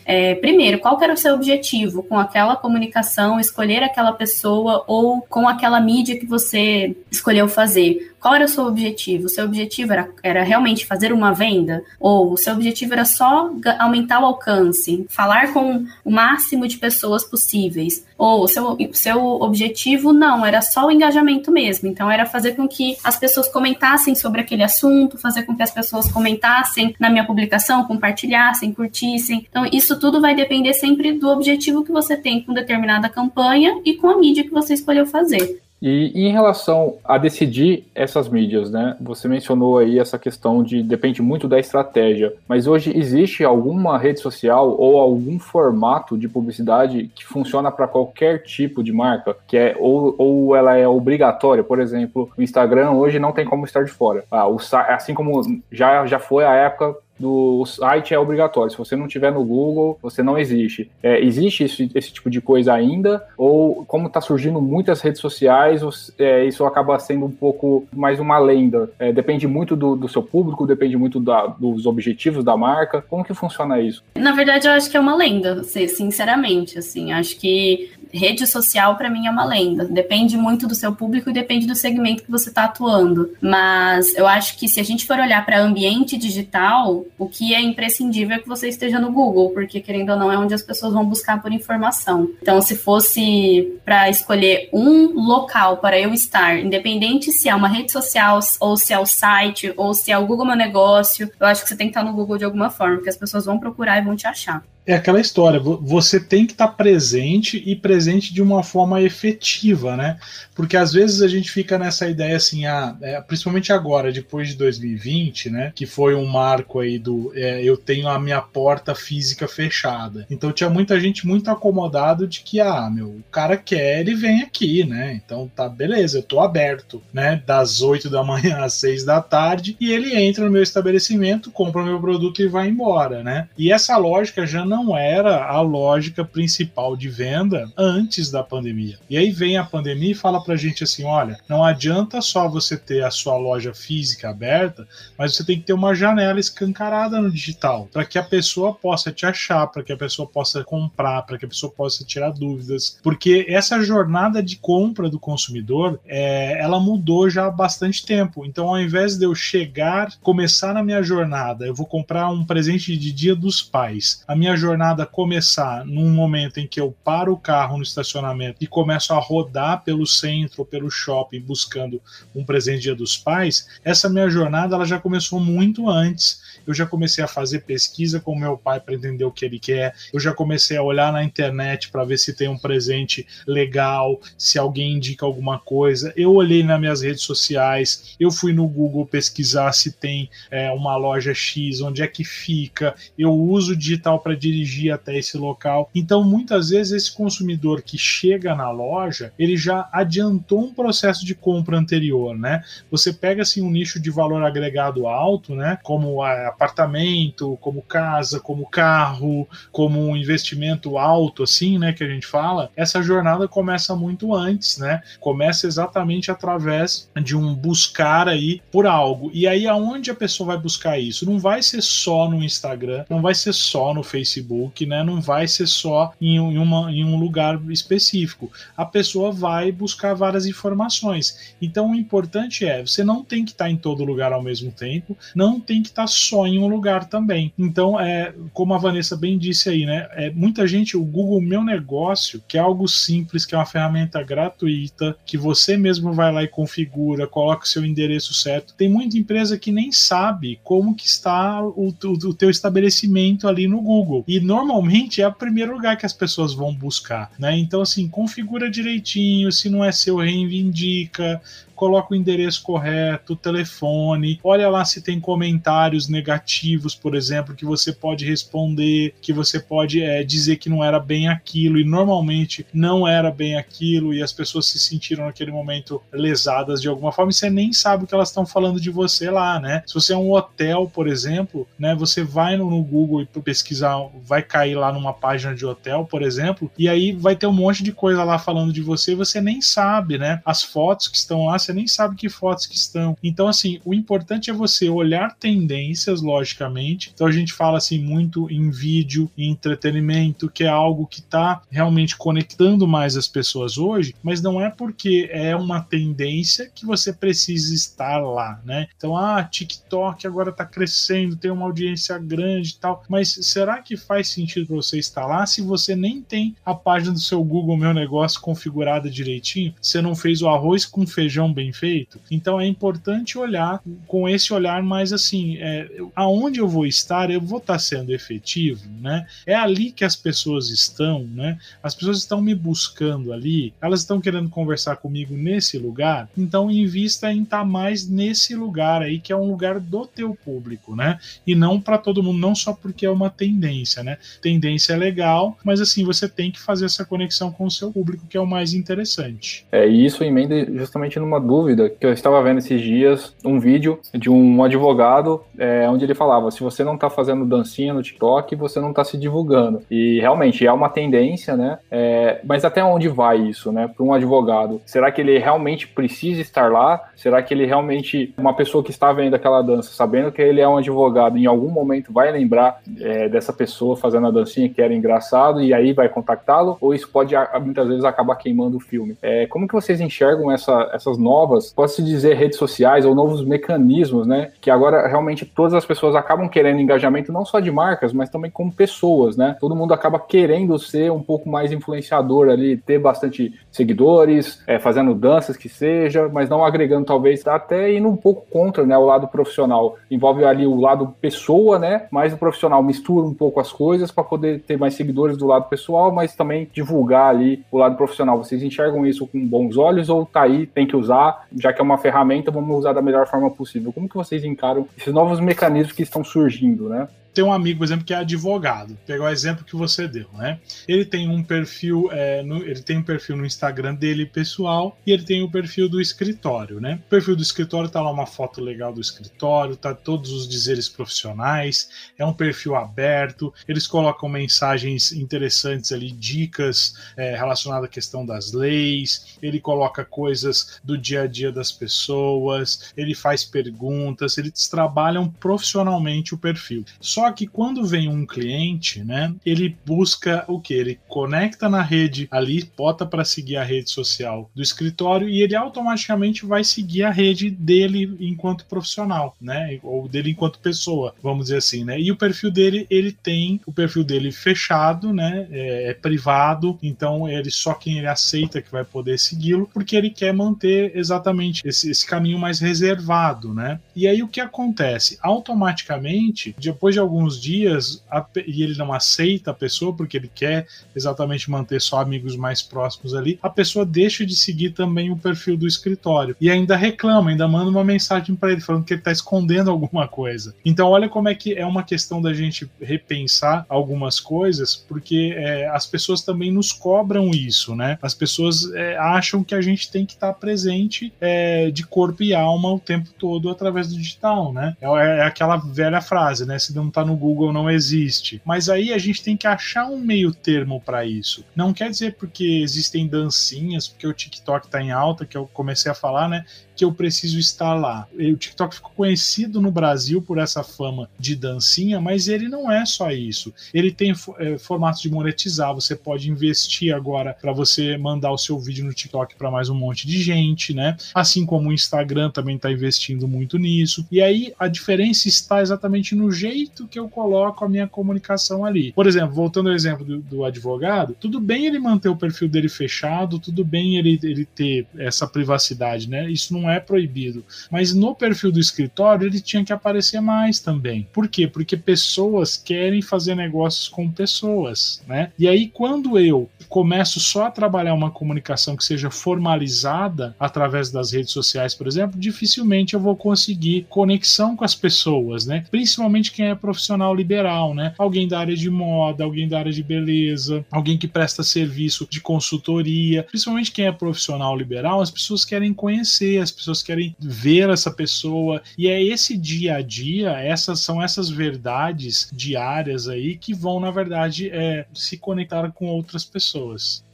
primeiro, qual era o seu objetivo com aquela comunicação, escolher aquela pessoa ou com aquela mídia que você escolheu fazer? Qual era o seu objetivo? O seu objetivo era, era realmente fazer uma venda? Ou o seu objetivo era só aumentar o alcance, falar com o máximo de pessoas possíveis? Ou o seu, seu objetivo não, era só o engajamento mesmo. Então, era fazer com que as pessoas comentassem sobre aquele assunto, fazer com que as pessoas comentassem na minha publicação, compartilhassem, curtissem. Então, isso tudo vai depender sempre do objetivo que você tem com determinada campanha e com a mídia que você escolheu fazer. E, em relação a decidir essas mídias, né? Você mencionou aí essa questão de depende muito da estratégia, mas hoje existe alguma rede social ou algum formato de publicidade que funciona para qualquer tipo de marca, que é ou, ou ela é obrigatória, por exemplo, o Instagram hoje não tem como estar de fora. Ah, o, assim como já, já foi a época do site é obrigatório. Se você não tiver no Google, você não existe. É, existe esse, esse, tipo de coisa ainda? Ou como está surgindo muitas redes sociais, é, isso acaba sendo um pouco mais uma lenda? É, depende muito do, do, seu público, depende muito da, dos objetivos da marca. Como que funciona isso? Na verdade, eu acho que é uma lenda, sinceramente. Assim, acho que rede social para mim é uma lenda. Depende muito do seu público e depende do segmento que você está atuando. Mas eu acho que se a gente for olhar para ambiente digital, o que é imprescindível é que você esteja no Google, porque querendo ou não é onde as pessoas vão buscar por informação. Então, se fosse para escolher um local para eu estar, independente se é uma rede social ou se é o site ou se é o Google Meu Negócio, eu acho que você tem que estar no Google de alguma forma, porque as pessoas vão procurar e vão te achar é aquela história, você tem que estar tá presente e presente de uma forma efetiva, né? Porque às vezes a gente fica nessa ideia assim, ah, é, principalmente agora, depois de 2020, né? Que foi um marco aí do é, eu tenho a minha porta física fechada. Então tinha muita gente muito acomodado de que, ah, meu, o cara quer, ele vem aqui, né? Então tá, beleza, eu tô aberto, né? Das 8 da manhã às 6 da tarde, e ele entra no meu estabelecimento, compra meu produto e vai embora, né? E essa lógica já não era a lógica principal de venda antes da pandemia. E aí vem a pandemia e fala pra gente assim: olha, não adianta só você ter a sua loja física aberta, mas você tem que ter uma janela escancarada no digital, para que a pessoa possa te achar, para que a pessoa possa comprar, para que a pessoa possa tirar dúvidas. Porque essa jornada de compra do consumidor, é, ela mudou já há bastante tempo. Então, ao invés de eu chegar, começar na minha jornada, eu vou comprar um presente de dia dos pais. A minha jornada começar num momento em que eu paro o carro no estacionamento e começo a rodar pelo centro ou pelo shopping buscando um presente dia dos pais, essa minha jornada ela já começou muito antes. Eu já comecei a fazer pesquisa com meu pai para entender o que ele quer. Eu já comecei a olhar na internet para ver se tem um presente legal, se alguém indica alguma coisa. Eu olhei nas minhas redes sociais, eu fui no Google pesquisar se tem é, uma loja X, onde é que fica. Eu uso digital para dirigir até esse local. Então, muitas vezes, esse consumidor que chega na loja, ele já adiantou um processo de compra anterior, né? Você pega assim um nicho de valor agregado alto, né? Como apartamento, como casa, como carro, como um investimento alto, assim, né? Que a gente fala. Essa jornada começa muito antes, né? Começa exatamente através de um buscar aí por algo. E aí, aonde a pessoa vai buscar isso? Não vai ser só no Instagram, não vai ser só no Facebook né, não vai ser só em, uma, em um lugar específico. A pessoa vai buscar várias informações. Então, o importante é, você não tem que estar em todo lugar ao mesmo tempo, não tem que estar só em um lugar também. Então, é, como a Vanessa bem disse aí, né, é, muita gente, o Google Meu Negócio, que é algo simples, que é uma ferramenta gratuita, que você mesmo vai lá e configura, coloca o seu endereço certo. Tem muita empresa que nem sabe como que está o, o, o teu estabelecimento ali no Google. E normalmente é o primeiro lugar que as pessoas vão buscar, né? Então, assim, configura direitinho, se não é seu, reivindica, coloca o endereço correto, o telefone, olha lá se tem comentários negativos, por exemplo, que você pode responder, que você pode é, dizer que não era bem aquilo, e normalmente não era bem aquilo, e as pessoas se sentiram naquele momento lesadas de alguma forma, e você nem sabe o que elas estão falando de você lá, né? Se você é um hotel, por exemplo, né, você vai no, no Google e pesquisar, vai cair lá numa página de hotel, por exemplo, e aí vai ter um monte de coisa lá falando de você e você nem sabe, né? As fotos que estão lá, você nem sabe que fotos que estão. Então, assim, o importante é você olhar tendências, logicamente. Então, a gente fala assim muito em vídeo, em entretenimento, que é algo que está realmente conectando mais as pessoas hoje, mas não é porque é uma tendência que você precisa estar lá, né? Então, ah, TikTok agora está crescendo, tem uma audiência grande e tal, mas será que faz sentido para você estar lá se você nem tem a página do seu Google Meu Negócio configurada direitinho? Você não fez o arroz com feijão bem feito? Então é importante olhar com esse olhar mais assim, é, aonde eu vou estar, eu vou estar sendo efetivo, né? É ali que as pessoas estão, né? As pessoas estão me buscando ali, elas estão querendo conversar comigo nesse lugar, então invista em estar mais nesse lugar aí que é um lugar do teu público, né? E não para todo mundo, não só porque é uma tendência, né? Tendência é legal, mas assim, você tem que fazer essa conexão com o seu público, que é o mais interessante. É, e isso emenda justamente numa dúvida que eu estava vendo esses dias, um vídeo de um advogado, é, onde ele falava, se você não está fazendo dancinha no TikTok, você não está se divulgando. E realmente é uma tendência, né? É, mas até onde vai isso, né? Para um advogado, será que ele realmente precisa estar lá? Será que ele realmente, uma pessoa que está vendo aquela dança, sabendo que ele é um advogado, em algum momento vai lembrar é, dessa pessoa fazendo a dancinha que era engraçado e aí vai contactá-lo? Ou isso pode muitas vezes acabar queimando o filme? É, como que vocês enxergam essa, essas novas, pode-se dizer redes sociais ou novos mecanismos, né? Que agora realmente todas as pessoas acabam querendo engajamento não só de marcas, mas também como pessoas, né? Todo mundo acaba querendo ser um pouco mais influenciador ali, ter bastante seguidores, é, fazendo danças que seja, mas não agregando talvez tá até indo um pouco contra, né, o lado profissional. Envolve ali o lado pessoa, né, mas o profissional mistura um pouco as coisas para poder ter mais seguidores do lado pessoal, mas também divulgar ali o lado profissional. Vocês enxergam isso com bons olhos ou tá aí, tem que usar, já que é uma ferramenta, vamos usar da melhor forma possível? Como que vocês encaram esses novos mecanismos que estão surgindo, né? Tem um amigo, por exemplo, que é advogado. Pegar o exemplo que você deu, né? Ele tem um perfil, é, no, ele tem um perfil no Instagram dele pessoal e ele tem o um perfil do escritório, né? O perfil do escritório tá lá uma foto legal do escritório, tá todos os dizeres profissionais, é um perfil aberto, eles colocam mensagens interessantes ali, dicas é, relacionadas à questão das leis, ele coloca coisas do dia a dia das pessoas, ele faz perguntas, eles trabalham profissionalmente o perfil. Só só que quando vem um cliente, né, ele busca o que? Ele conecta na rede ali, bota para seguir a rede social do escritório e ele automaticamente vai seguir a rede dele enquanto profissional, né, ou dele enquanto pessoa, vamos dizer assim, né. E o perfil dele, ele tem o perfil dele fechado, né, é, é privado, então ele só quem ele aceita que vai poder segui-lo, porque ele quer manter exatamente esse, esse caminho mais reservado, né. E aí o que acontece? Automaticamente, depois de algum alguns dias a, e ele não aceita a pessoa porque ele quer exatamente manter só amigos mais próximos ali, a pessoa deixa de seguir também o perfil do escritório e ainda reclama, ainda manda uma mensagem para ele falando que ele está escondendo alguma coisa. Então, olha como é que é uma questão da gente repensar algumas coisas, porque é, as pessoas também nos cobram isso, né? As pessoas é, acham que a gente tem que estar tá presente é, de corpo e alma o tempo todo através do digital, né? É, é aquela velha frase, né? Se não tá no Google não existe. Mas aí a gente tem que achar um meio termo para isso. Não quer dizer porque existem dancinhas, porque o TikTok tá em alta, que eu comecei a falar, né? Que eu preciso estar lá. O TikTok ficou conhecido no Brasil por essa fama de dancinha, mas ele não é só isso. Ele tem é, formatos de monetizar, você pode investir agora para você mandar o seu vídeo no TikTok para mais um monte de gente, né? Assim como o Instagram também está investindo muito nisso. E aí a diferença está exatamente no jeito que eu coloco a minha comunicação ali. Por exemplo, voltando ao exemplo do, do advogado, tudo bem ele manter o perfil dele fechado, tudo bem ele, ele ter essa privacidade, né? Isso não é proibido. Mas no perfil do escritório ele tinha que aparecer mais também. Por quê? Porque pessoas querem fazer negócios com pessoas, né? E aí quando eu começo só a trabalhar uma comunicação que seja formalizada através das redes sociais, por exemplo, dificilmente eu vou conseguir conexão com as pessoas, né? Principalmente quem é profissional liberal, né? Alguém da área de moda, alguém da área de beleza, alguém que presta serviço de consultoria, principalmente quem é profissional liberal, as pessoas querem conhecer, as pessoas querem ver essa pessoa e é esse dia a dia, essas são essas verdades diárias aí que vão na verdade é, se conectar com outras pessoas.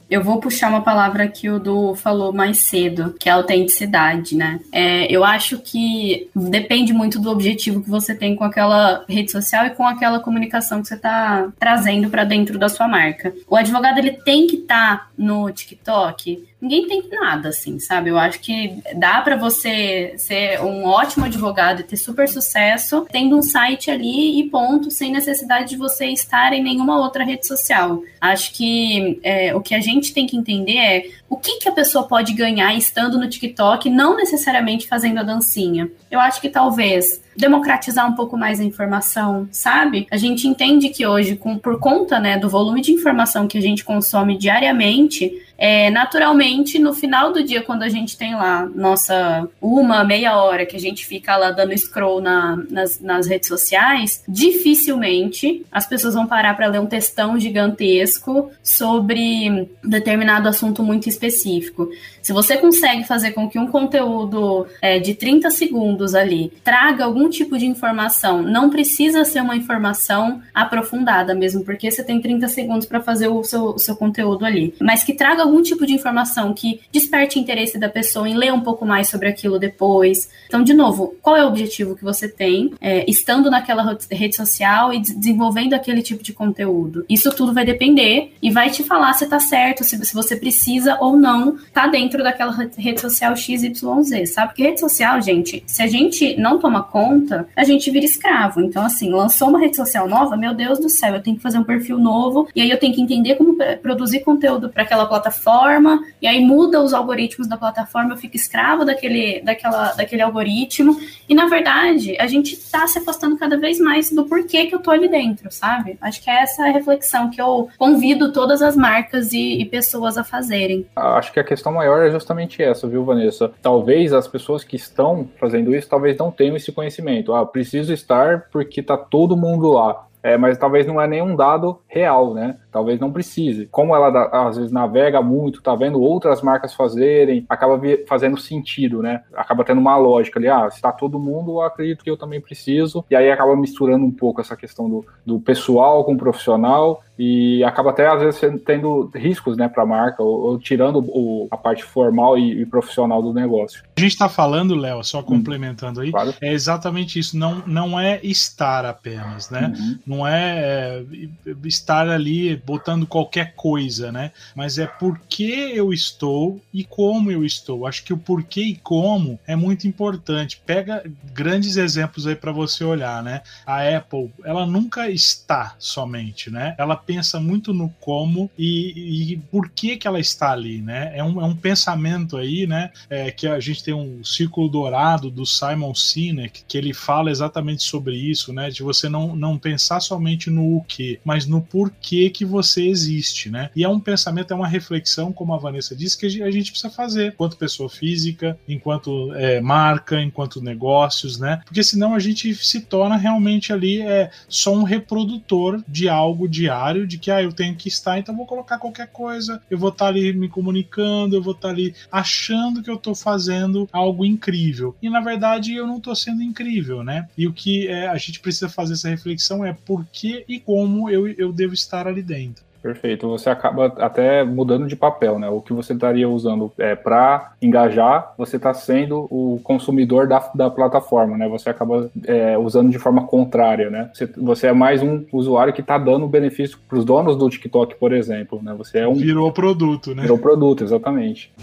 Eu vou puxar uma palavra que o Du falou mais cedo, que é autenticidade, né? É, eu acho que depende muito do objetivo que você tem com aquela rede social e com aquela comunicação que você está trazendo para dentro da sua marca. O advogado ele tem que estar tá no TikTok ninguém tem nada, assim, sabe? Eu acho que dá para você ser um ótimo advogado e ter super sucesso tendo um site ali e ponto, sem necessidade de você estar em nenhuma outra rede social. Acho que é, o que a gente tem que entender é o que, que a pessoa pode ganhar estando no TikTok, não necessariamente fazendo a dancinha. Eu acho que talvez democratizar um pouco mais a informação, sabe? A gente entende que hoje, com, por conta né, do volume de informação que a gente consome diariamente, é, naturalmente, no final do dia, quando a gente tem lá nossa uma, meia hora que a gente fica lá dando scroll na, nas, nas redes sociais, dificilmente as pessoas vão parar para ler um textão gigantesco sobre determinado assunto muito específico. Se você consegue fazer com que um conteúdo é, de 30 segundos ali traga algum tipo de informação, não precisa ser uma informação aprofundada mesmo, porque você tem 30 segundos para fazer o seu, o seu conteúdo ali, mas que traga algum tipo de informação que desperte interesse da pessoa em ler um pouco mais sobre aquilo depois. Então, de novo, qual é o objetivo que você tem é, estando naquela rede social e desenvolvendo aquele tipo de conteúdo? Isso tudo vai depender e vai te falar se tá certo, se, se você precisa ou não tá dentro daquela rede social XYZ, sabe? Porque rede social, gente, se a gente não toma conta, a gente vira escravo. Então, assim, lançou uma rede social nova, meu Deus do céu, eu tenho que fazer um perfil novo, e aí eu tenho que entender como produzir conteúdo para aquela plataforma, e aí muda os algoritmos da plataforma, eu fico escravo daquele, daquela, daquele algoritmo. E na verdade, a gente tá se afastando cada vez mais do porquê que eu tô ali dentro, sabe? Acho que é essa reflexão que eu convido todas as marcas e, e pessoas a fazerem. Acho que a questão maior é justamente essa, viu, Vanessa? Talvez as pessoas que estão fazendo isso, talvez não tenham esse conhecimento. Ah, preciso estar porque tá todo mundo lá. É, mas talvez não é nenhum dado real, né? Talvez não precise. Como ela às vezes navega muito, tá vendo outras marcas fazerem, acaba fazendo sentido, né? Acaba tendo uma lógica ali, ah, se tá todo mundo, eu acredito que eu também preciso. E aí acaba misturando um pouco essa questão do, do pessoal com o profissional e acaba até às vezes tendo riscos né, para a marca, ou, ou tirando o, a parte formal e, e, profissional do negócio. A gente está falando, Léo, só hum. complementando aí, claro. é exatamente isso. Não, não é estar apenas, né? Uhum. Não é, é estar ali botando qualquer coisa, né? Mas é por que eu estou e como eu estou. Acho que o porquê e como é muito importante. Pega grandes exemplos aí para você olhar, né? A Apple, ela nunca está somente, né? Ela pensa muito no como e, e por que que ela está ali, né? É um, é um pensamento aí, né? É, que a gente tem um círculo dourado do Simon Sinek que ele fala exatamente sobre isso, né? De você não, não pensar somente no o que, mas no porquê que você existe, né? E é um pensamento, é uma reflexão, como a Vanessa disse, que a gente precisa fazer enquanto pessoa física, enquanto é, marca, enquanto negócios, né? Porque senão a gente se torna realmente ali é, só um reprodutor de algo diário de que ah, eu tenho que estar, então vou colocar qualquer coisa, eu vou estar ali me comunicando, eu vou estar ali achando que eu estou fazendo algo incrível. E na verdade eu não estou sendo incrível, né? E o que é, a gente precisa fazer essa reflexão é por que e como eu, eu devo estar ali dentro. Perfeito. Você acaba até mudando de papel, né? O que você estaria usando é, para engajar, você está sendo o consumidor da, da plataforma, né? Você acaba é, usando de forma contrária, né? Você, você é mais um usuário que está dando benefício para os donos do TikTok, por exemplo, né? Você é um virou produto, né? Virou produto, exatamente.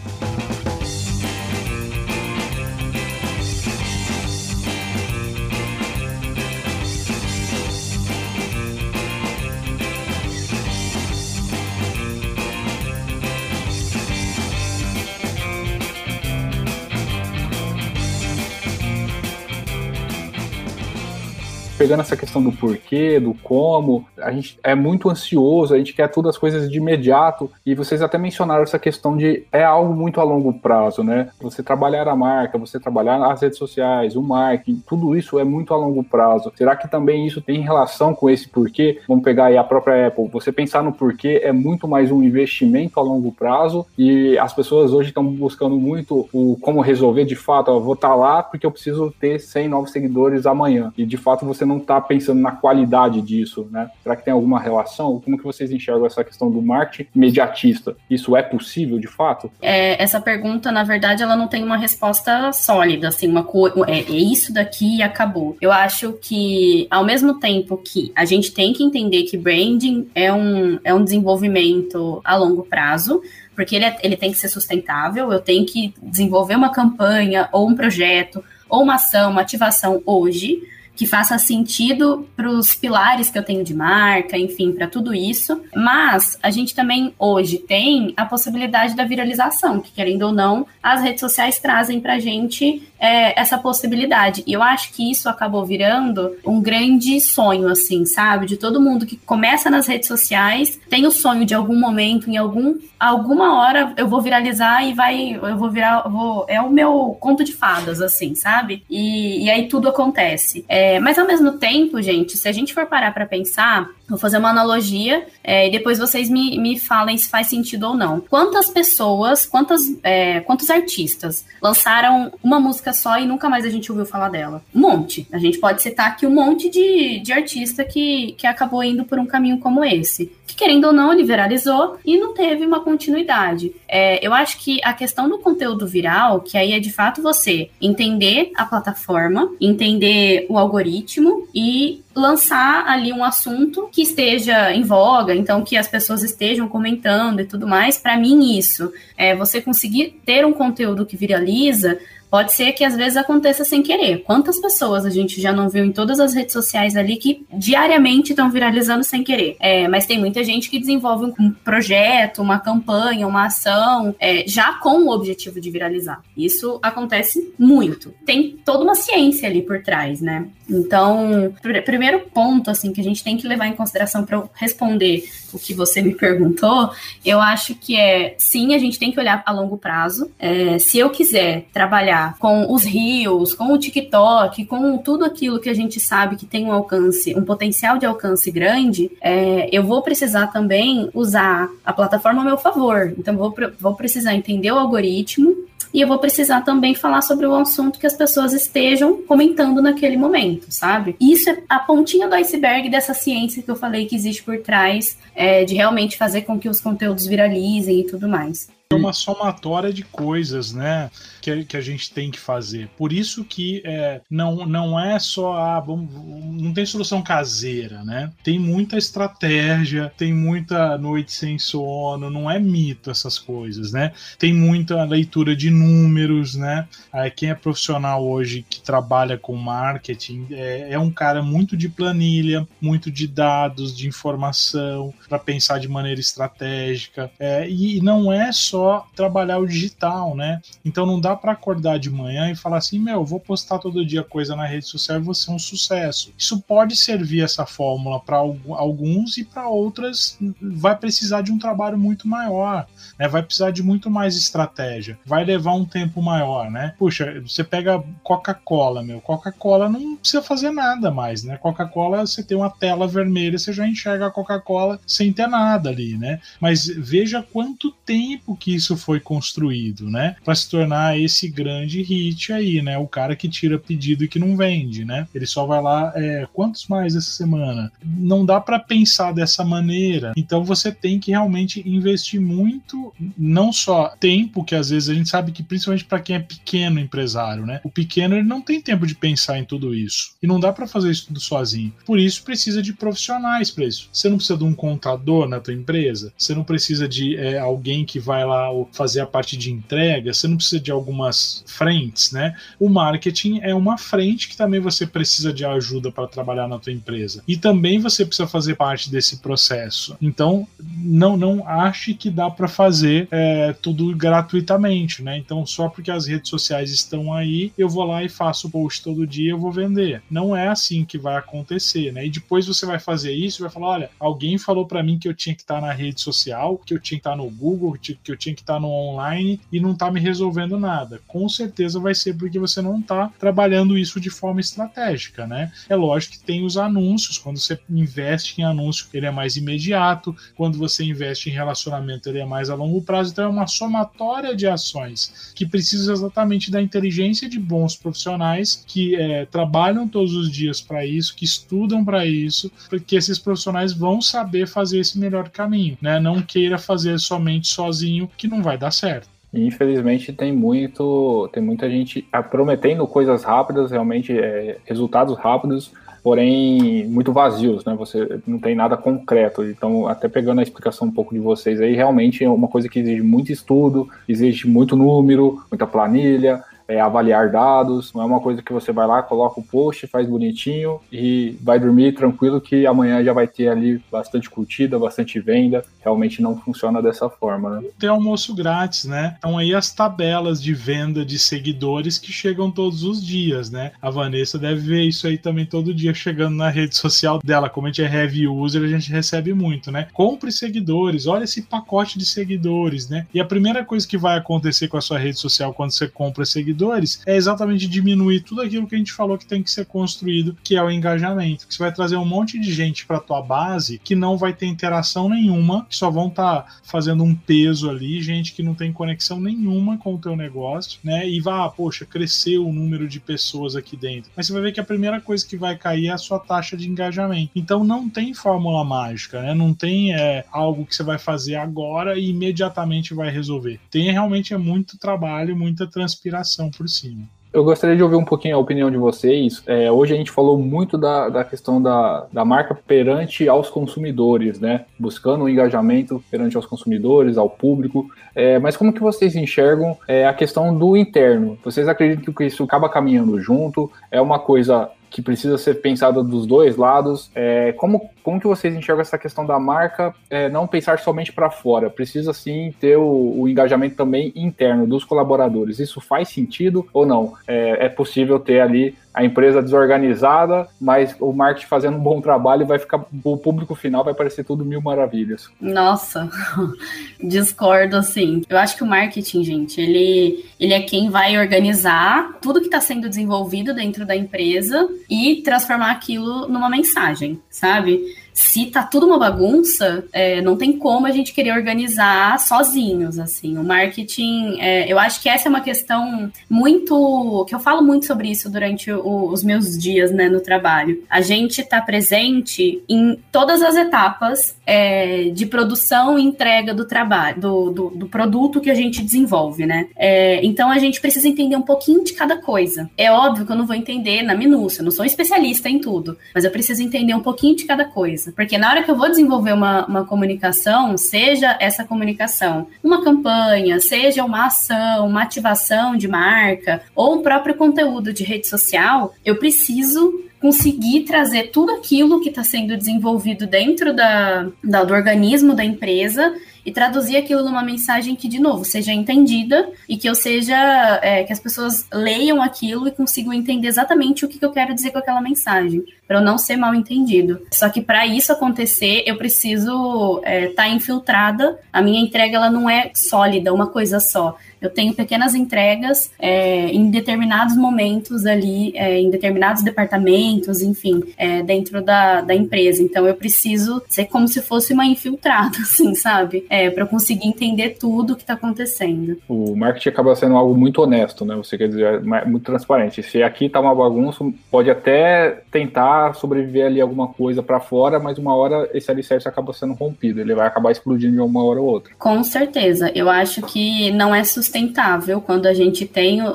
Pegando essa questão do porquê, do como, a gente é muito ansioso, a gente quer todas as coisas de imediato, e vocês até mencionaram essa questão de é algo muito a longo prazo, né? Você trabalhar a marca, você trabalhar nas redes sociais, o marketing, tudo isso é muito a longo prazo. Será que também isso tem relação com esse porquê? Vamos pegar aí a própria Apple. Você pensar no porquê é muito mais um investimento a longo prazo e as pessoas hoje estão buscando muito o como resolver de fato. Ó, vou estar tá lá porque eu preciso ter 100 novos seguidores amanhã. E de fato você não está pensando na qualidade disso, né? Será que tem alguma relação? Como que vocês enxergam essa questão do marketing imediatista? Isso é possível de fato? É, essa pergunta, na verdade, ela não tem uma resposta sólida, assim, uma é, é isso daqui e acabou. Eu acho que, ao mesmo tempo que a gente tem que entender que branding é um, é um desenvolvimento a longo prazo, porque ele, é, ele tem que ser sustentável, eu tenho que desenvolver uma campanha ou um projeto ou uma ação, uma ativação hoje, que faça sentido para os pilares que eu tenho de marca, enfim, para tudo isso. Mas a gente também hoje tem a possibilidade da viralização, que querendo ou não, as redes sociais trazem para a gente é, essa possibilidade. E eu acho que isso acabou virando um grande sonho, assim, sabe? De todo mundo que começa nas redes sociais, tem o sonho de algum momento, em algum alguma hora eu vou viralizar e vai, eu vou virar, vou, é o meu conto de fadas, assim, sabe? E, e aí tudo acontece. É, mas ao mesmo tempo, gente, se a gente for parar para pensar, Vou fazer uma analogia é, e depois vocês me, me falem se faz sentido ou não. Quantas pessoas, quantas, é, quantos artistas lançaram uma música só e nunca mais a gente ouviu falar dela? Um monte. A gente pode citar aqui um monte de, de artista que, que acabou indo por um caminho como esse. Que querendo ou não, ele viralizou e não teve uma continuidade. É, eu acho que a questão do conteúdo viral, que aí é de fato você entender a plataforma, entender o algoritmo e lançar ali um assunto que esteja em voga, então que as pessoas estejam comentando e tudo mais. Para mim, isso é você conseguir ter um conteúdo que viraliza Pode ser que às vezes aconteça sem querer. Quantas pessoas a gente já não viu em todas as redes sociais ali que diariamente estão viralizando sem querer? É, mas tem muita gente que desenvolve um projeto, uma campanha, uma ação, é, já com o objetivo de viralizar. Isso acontece muito. Tem toda uma ciência ali por trás, né? Então, pr primeiro ponto assim que a gente tem que levar em consideração para responder o que você me perguntou, eu acho que é sim, a gente tem que olhar a longo prazo. É, se eu quiser trabalhar com os rios, com o TikTok, com tudo aquilo que a gente sabe que tem um alcance, um potencial de alcance grande, é, eu vou precisar também usar a plataforma a meu favor. Então, vou, vou precisar entender o algoritmo e eu vou precisar também falar sobre o assunto que as pessoas estejam comentando naquele momento, sabe? Isso é a pontinha do iceberg dessa ciência que eu falei que existe por trás é, de realmente fazer com que os conteúdos viralizem e tudo mais é uma somatória de coisas, né, que, que a gente tem que fazer. Por isso que é, não, não é só ah, vamos, não tem solução caseira, né? Tem muita estratégia, tem muita noite sem sono, não é mito essas coisas, né? Tem muita leitura de números, né? Aí, quem é profissional hoje que trabalha com marketing é, é um cara muito de planilha, muito de dados, de informação, para pensar de maneira estratégica. É, e não é só trabalhar o digital, né? Então não dá para acordar de manhã e falar assim, meu, vou postar todo dia coisa na rede social e vou ser um sucesso. Isso pode servir essa fórmula para alguns e para outras vai precisar de um trabalho muito maior, né? Vai precisar de muito mais estratégia, vai levar um tempo maior, né? Puxa, você pega Coca-Cola, meu, Coca-Cola não precisa fazer nada mais, né? Coca-Cola você tem uma tela vermelha, você já enxerga a Coca-Cola sem ter nada ali, né? Mas veja quanto tempo que isso foi construído, né? Para se tornar esse grande hit aí, né? O cara que tira pedido e que não vende, né? Ele só vai lá, é, quantos mais essa semana? Não dá para pensar dessa maneira. Então você tem que realmente investir muito, não só tempo, que às vezes a gente sabe que principalmente para quem é pequeno empresário, né? O pequeno ele não tem tempo de pensar em tudo isso. E não dá para fazer isso tudo sozinho. Por isso precisa de profissionais para isso. Você não precisa de um contador na tua empresa, você não precisa de é, alguém que vai lá fazer a parte de entrega, você não precisa de algumas frentes, né? O marketing é uma frente que também você precisa de ajuda para trabalhar na tua empresa. E também você precisa fazer parte desse processo. Então, não, não ache que dá para fazer é, tudo gratuitamente, né? Então, só porque as redes sociais estão aí, eu vou lá e faço post todo dia, eu vou vender. Não é assim que vai acontecer, né? E depois você vai fazer isso e vai falar: olha, alguém falou para mim que eu tinha que estar na rede social, que eu tinha que estar no Google, que eu tinha que estar tá no online e não está me resolvendo nada. Com certeza vai ser porque você não está trabalhando isso de forma estratégica, né? É lógico que tem os anúncios, quando você investe em anúncio, ele é mais imediato, quando você investe em relacionamento, ele é mais a longo prazo, então é uma somatória de ações que precisa exatamente da inteligência de bons profissionais que é, trabalham todos os dias para isso, que estudam para isso, porque esses profissionais vão saber fazer esse melhor caminho, né? Não queira fazer somente sozinho, que não vai dar certo. Infelizmente tem muito, tem muita gente prometendo coisas rápidas, realmente é, resultados rápidos, porém muito vazios, né? Você não tem nada concreto. Então, até pegando a explicação um pouco de vocês aí, realmente é uma coisa que exige muito estudo, exige muito número, muita planilha, é, avaliar dados, não é uma coisa que você vai lá, coloca o post, faz bonitinho e vai dormir tranquilo que amanhã já vai ter ali bastante curtida, bastante venda. Realmente não funciona dessa forma, né? Tem almoço grátis, né? Então aí as tabelas de venda de seguidores que chegam todos os dias, né? A Vanessa deve ver isso aí também todo dia chegando na rede social dela. Como a gente é heavy user, a gente recebe muito, né? Compre seguidores, olha esse pacote de seguidores, né? E a primeira coisa que vai acontecer com a sua rede social quando você compra seguidores é exatamente diminuir tudo aquilo que a gente falou que tem que ser construído, que é o engajamento. Que você vai trazer um monte de gente para tua base que não vai ter interação nenhuma, que só vão estar tá fazendo um peso ali, gente que não tem conexão nenhuma com o teu negócio, né? E vai, ah, poxa, cresceu o número de pessoas aqui dentro. Mas você vai ver que a primeira coisa que vai cair é a sua taxa de engajamento. Então não tem fórmula mágica, né? Não tem é, algo que você vai fazer agora e imediatamente vai resolver. Tem realmente é muito trabalho, muita transpiração por cima. Eu gostaria de ouvir um pouquinho a opinião de vocês. É, hoje a gente falou muito da, da questão da, da marca perante aos consumidores, né? Buscando um engajamento perante aos consumidores, ao público. É, mas como que vocês enxergam é, a questão do interno? Vocês acreditam que isso acaba caminhando junto? É uma coisa que precisa ser pensada dos dois lados. É, como, como que vocês enxergam essa questão da marca é, não pensar somente para fora? Precisa sim ter o, o, engajamento também interno dos colaboradores. Isso faz sentido ou não? É, é possível ter ali a empresa desorganizada, mas o marketing fazendo um bom trabalho vai ficar o público final vai parecer tudo mil maravilhas. Nossa, discordo assim. Eu acho que o marketing, gente, ele ele é quem vai organizar tudo que está sendo desenvolvido dentro da empresa e transformar aquilo numa mensagem, sabe? Se tá tudo uma bagunça, é, não tem como a gente querer organizar sozinhos, assim. O marketing, é, eu acho que essa é uma questão muito, que eu falo muito sobre isso durante o, os meus dias, né, no trabalho. A gente tá presente em todas as etapas é, de produção e entrega do trabalho, do, do, do, produto que a gente desenvolve, né. É, então a gente precisa entender um pouquinho de cada coisa. É óbvio que eu não vou entender na minúcia, não sou especialista em tudo, mas eu preciso entender um pouquinho de cada coisa Porque na hora que eu vou desenvolver uma, uma comunicação, seja essa comunicação uma campanha, seja uma ação, uma ativação de marca, ou um próprio conteúdo de rede social, eu preciso conseguir trazer tudo aquilo que está sendo desenvolvido dentro da, da, do organismo da empresa e traduzir aquilo numa mensagem que, de novo, seja entendida e que eu seja, é, que as pessoas leiam aquilo e consigam entender exatamente o que, que eu quero dizer com aquela mensagem, para eu não ser mal entendido. Só que para isso acontecer, eu preciso estar é, tá infiltrada. A minha entrega ela não é sólida, uma coisa só. Eu tenho pequenas entregas é, em determinados momentos ali, é, em determinados departamentos, enfim, é, dentro da, da empresa. Então eu preciso ser como se fosse uma infiltrada, assim, sabe? É, para conseguir entender tudo o que está acontecendo. O marketing acaba sendo algo muito honesto, né? Você quer dizer, é muito transparente. Se aqui tá uma bagunça, pode até tentar sobreviver ali alguma coisa para fora, mas uma hora esse alicerce acaba sendo rompido. Ele vai acabar explodindo de uma hora ou outra. Com certeza. Eu acho que não é sustentável sustentável quando a gente tem uh,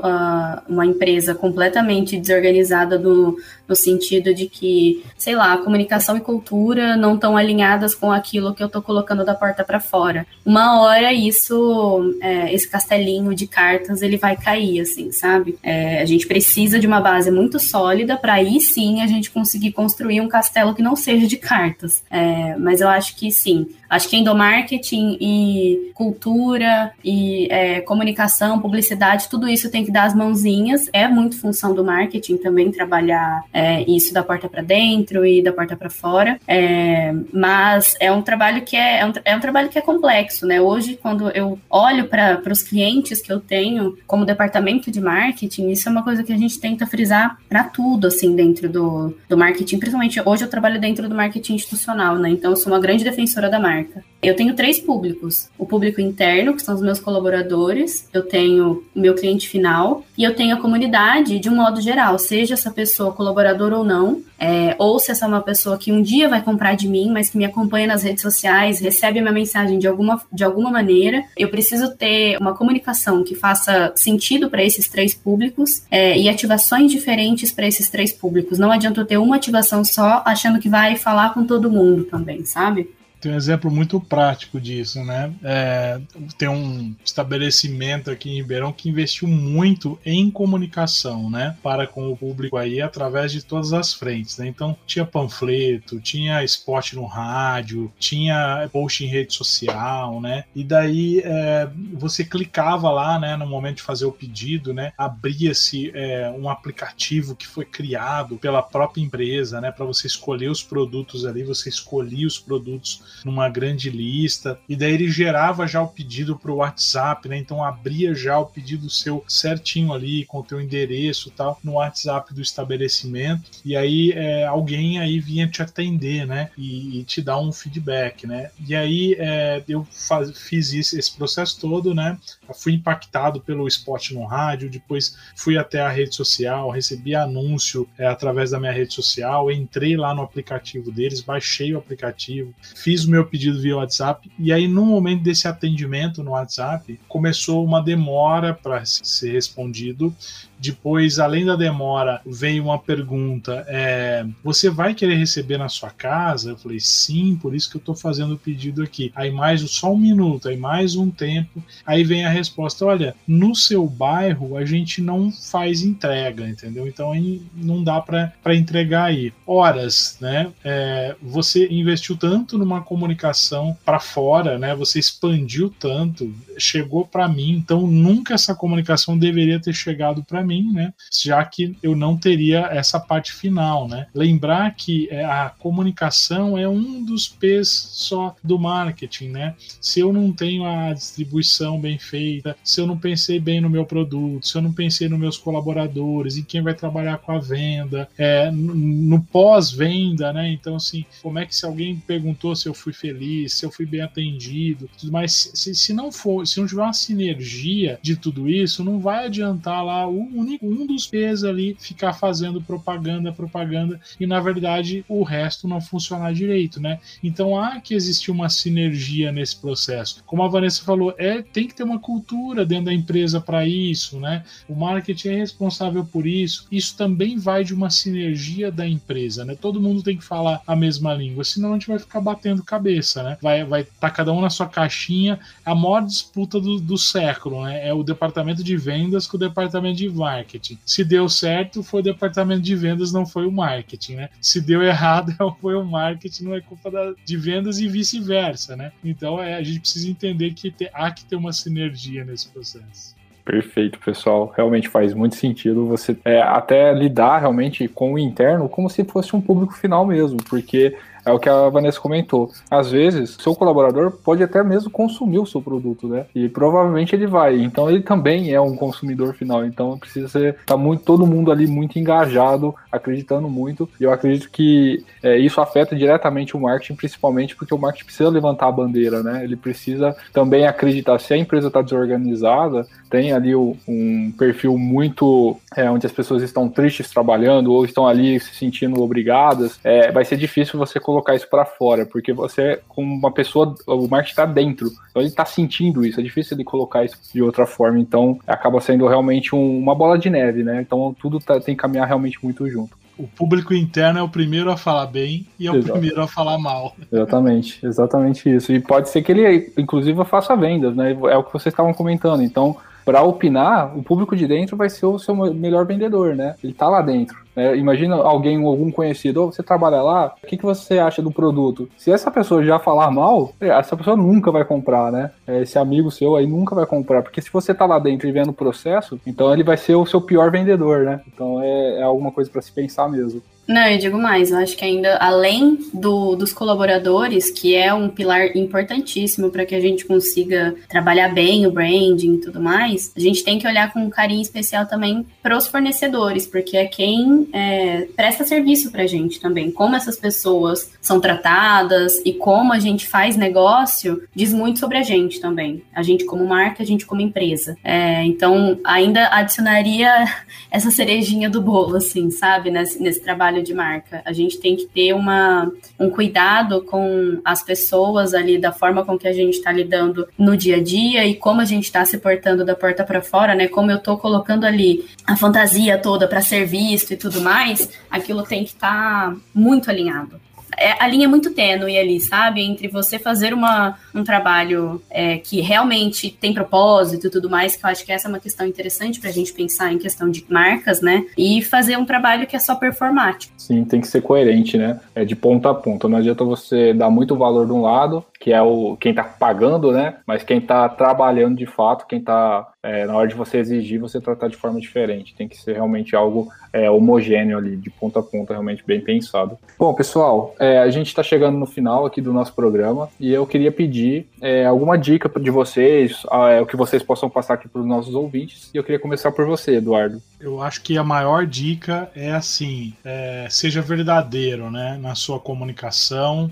uma empresa completamente desorganizada no, no sentido de que, sei lá, comunicação e cultura não estão alinhadas com aquilo que eu estou colocando da porta para fora. Uma hora isso, é, esse castelinho de cartas, ele vai cair, assim, sabe? É, a gente precisa de uma base muito sólida para aí sim a gente conseguir construir um castelo que não seja de cartas. É, mas eu acho que sim, Acho que endomarketing e cultura e é, comunicação, publicidade, tudo isso tem que dar as mãozinhas. É muito função do marketing também trabalhar é, isso da porta para dentro e da porta para fora. É, mas é um trabalho que é, é, um, é um trabalho que é complexo, né? Hoje, quando eu olho para os clientes que eu tenho como departamento de marketing, isso é uma coisa que a gente tenta frisar para tudo, assim, dentro do, do marketing. Principalmente hoje eu trabalho dentro do marketing institucional, né? Então eu sou uma grande defensora da marca. Eu tenho três públicos: o público interno, que são os meus colaboradores, eu tenho o meu cliente final e eu tenho a comunidade de um modo geral, seja essa pessoa colaboradora ou não, é, ou se essa é uma pessoa que um dia vai comprar de mim, mas que me acompanha nas redes sociais, recebe minha mensagem de alguma, de alguma maneira. Eu preciso ter uma comunicação que faça sentido para esses três públicos é, e ativações diferentes para esses três públicos. Não adianta eu ter uma ativação só achando que vai falar com todo mundo também, sabe? Tem um exemplo muito prático disso, né? É, tem um estabelecimento aqui em Ribeirão que investiu muito em comunicação, né? Para com o público aí através de todas as frentes, né? Então tinha panfleto, tinha spot no rádio, tinha post em rede social, né? E daí é, você clicava lá, né? No momento de fazer o pedido, né? Abria-se é, um aplicativo que foi criado pela própria empresa, né? Para você escolher os produtos ali, você escolhia os produtos numa grande lista, e daí ele gerava já o pedido para o WhatsApp, né? Então abria já o pedido seu certinho ali, com o teu endereço tal, no WhatsApp do estabelecimento, e aí é, alguém aí vinha te atender, né? E, e, te dar um feedback, né? E aí é, eu faz, fiz isso, esse processo todo, né? Eu fui impactado pelo spot no rádio, depois fui até a rede social, recebi anúncio é, através da minha rede social, entrei lá no aplicativo deles, baixei o aplicativo, fiz o meu pedido via WhatsApp, e aí no momento desse atendimento no WhatsApp, começou uma demora para ser respondido, depois, além da demora, veio uma pergunta: é, você vai querer receber na sua casa? Eu falei, sim, por isso que eu estou fazendo o pedido aqui. Aí mais só um minuto, aí mais um tempo. Aí vem a resposta: olha, no seu bairro a gente não faz entrega, entendeu? Então aí não dá para entregar aí. Horas, né? É, você investiu tanto numa comunicação para fora, né? Você expandiu tanto, chegou para mim, então nunca essa comunicação deveria ter chegado para mim, né? Já que eu não teria essa parte final, né? Lembrar que é, a comunicação é um dos P's só do marketing, né? Se eu não tenho a distribuição bem feita, se eu não pensei bem no meu produto, se eu não pensei nos meus colaboradores, em quem vai trabalhar com a venda, é, no, pós-venda, né? Então, assim, como é que se alguém perguntou se eu fui feliz, se eu fui bem atendido, tudo mais, se, se não for, se não tiver uma sinergia de tudo isso, não vai adiantar lá o único, um dos P's ali ficar fazendo propaganda, propaganda, e na verdade o resto não funcionar direito, né? Então há que existir uma sinergia nesse processo. Como a Vanessa falou, é tem que ter uma cultura dentro da empresa para isso, né? O marketing é responsável por isso. Isso também vai de uma sinergia da empresa, né? Todo mundo tem que falar a mesma língua, senão a gente vai ficar batendo cabeça, né? Vai vai tá cada um na sua caixinha. A maior disputa do, do século, né? É o departamento de vendas com o departamento de marketing. Se deu certo, foi o departamento de vendas, não foi o marketing, né? Se deu errado, foi o marketing, não é culpa da, de vendas e vice-versa, né? Então é, a gente precisa entender que te, há que ter uma sinergia nesse processo. Perfeito, pessoal. Realmente faz muito sentido você é, até lidar realmente com o interno como se fosse um público final mesmo, porque é o que a Vanessa comentou. Às vezes, seu colaborador pode até mesmo consumir o seu produto, né? E provavelmente ele vai. Então ele também é um consumidor final. Então precisa ser tá muito todo mundo ali muito engajado, acreditando muito. E eu acredito que é, isso afeta diretamente o marketing, principalmente porque o marketing precisa levantar a bandeira, né? Ele precisa também acreditar se a empresa está desorganizada, tem ali um perfil muito é, onde as pessoas estão tristes trabalhando ou estão ali se sentindo obrigadas, é, vai ser difícil você colocar colocar isso para fora, porque você, como uma pessoa, o marketing está dentro, então ele está sentindo isso, é difícil ele colocar isso de outra forma, então acaba sendo realmente um, uma bola de neve, né? Então tudo tá, tem que caminhar realmente muito junto o público interno é o primeiro a falar bem e é o Exato. primeiro a falar mal. Exatamente, exatamente isso. E pode ser que ele, inclusive, faça vendas, né? É o que vocês estavam comentando. Então, para opinar, o público de dentro vai ser o seu melhor vendedor, né? Ele tá lá dentro. É, imagina alguém, algum conhecido, oh, você trabalha lá, o que, que você acha do produto? Se essa pessoa já falar mal, é, essa pessoa nunca vai comprar, né? É, esse amigo seu aí nunca vai comprar, porque se você tá lá dentro e vendo o processo, então ele vai ser o seu pior vendedor, né? Então é, é alguma coisa para se pensar mesmo. Não, eu digo mais, eu acho que ainda, além do, dos colaboradores, que é um pilar importantíssimo para que a gente consiga trabalhar bem o branding e tudo mais, a gente tem que olhar com um carinho especial também para os fornecedores, porque é quem é, presta serviço para a gente também. Como essas pessoas são tratadas e como a gente faz negócio, diz muito sobre a gente também. A gente como marca, a gente como empresa. É, então, ainda adicionaria essa cerejinha do bolo, assim, sabe, nesse, nesse trabalho trabalho de marca. A gente tem que ter uma, um cuidado com as pessoas ali, da forma com que a gente está lidando no dia a dia e como a gente está se portando da porta para fora, né? Como eu estou colocando ali a fantasia toda para ser visto e tudo mais, aquilo tem que estar tá muito alinhado é, a linha é muito tênue ali, sabe? Entre você fazer uma, um trabalho é, que realmente tem propósito e tudo mais, que eu acho que essa é uma questão interessante para a gente pensar em questão de marcas, né? E fazer um trabalho que é só performático. Sim, tem que ser coerente, né? É de ponta a ponta. Não adianta você dar muito valor de um lado, que é o quem está pagando, né? Mas quem está trabalhando de fato, quem está é, na hora de você exigir, você tratar de forma diferente. Tem que ser realmente algo é, homogêneo ali, de ponta a ponta, realmente bem pensado. Bom, pessoal, é, a gente está chegando no final aqui do nosso programa e eu queria pedir é, alguma dica de vocês, é, o que vocês possam passar aqui para os nossos ouvintes. E eu queria começar por você, Eduardo. Eu acho que a maior dica é assim: é, seja verdadeiro, né, na sua comunicação,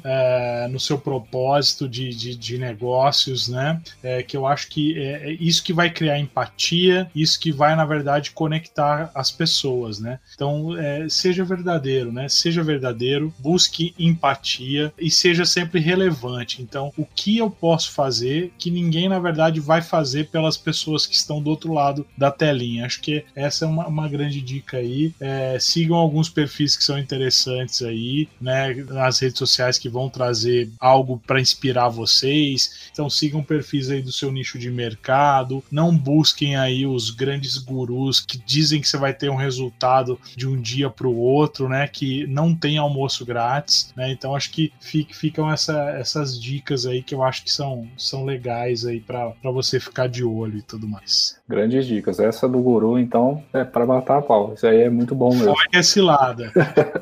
no seu propósito de, de, de negócios, né? que eu acho que é isso que vai criar empatia, isso que vai, na verdade, conectar as pessoas, né? Então, é, seja verdadeiro, né? Seja verdadeiro, busque empatia e seja sempre relevante. Então, o que eu posso fazer que ninguém, na verdade, vai fazer pelas pessoas que estão do outro lado da telinha? Acho que essa é uma, uma grande dica aí. É, sigam alguns perfis que são interessantes aí, né? Nas redes sociais que vão trazer algo para inspirar vocês. Então, sigam perfis aí do seu nicho de mercado. Não busquem aí os grandes gurus que dizem que você vai ter um resultado de um dia para o outro, né? Que não tem almoço grátis, né? Então acho que ficam essa, essas dicas aí que eu acho que são, são legais aí para você ficar de olho e tudo mais. Grandes dicas. Essa do guru, então, é para matar a pau. Isso aí é muito bom mesmo. Olha é cilada.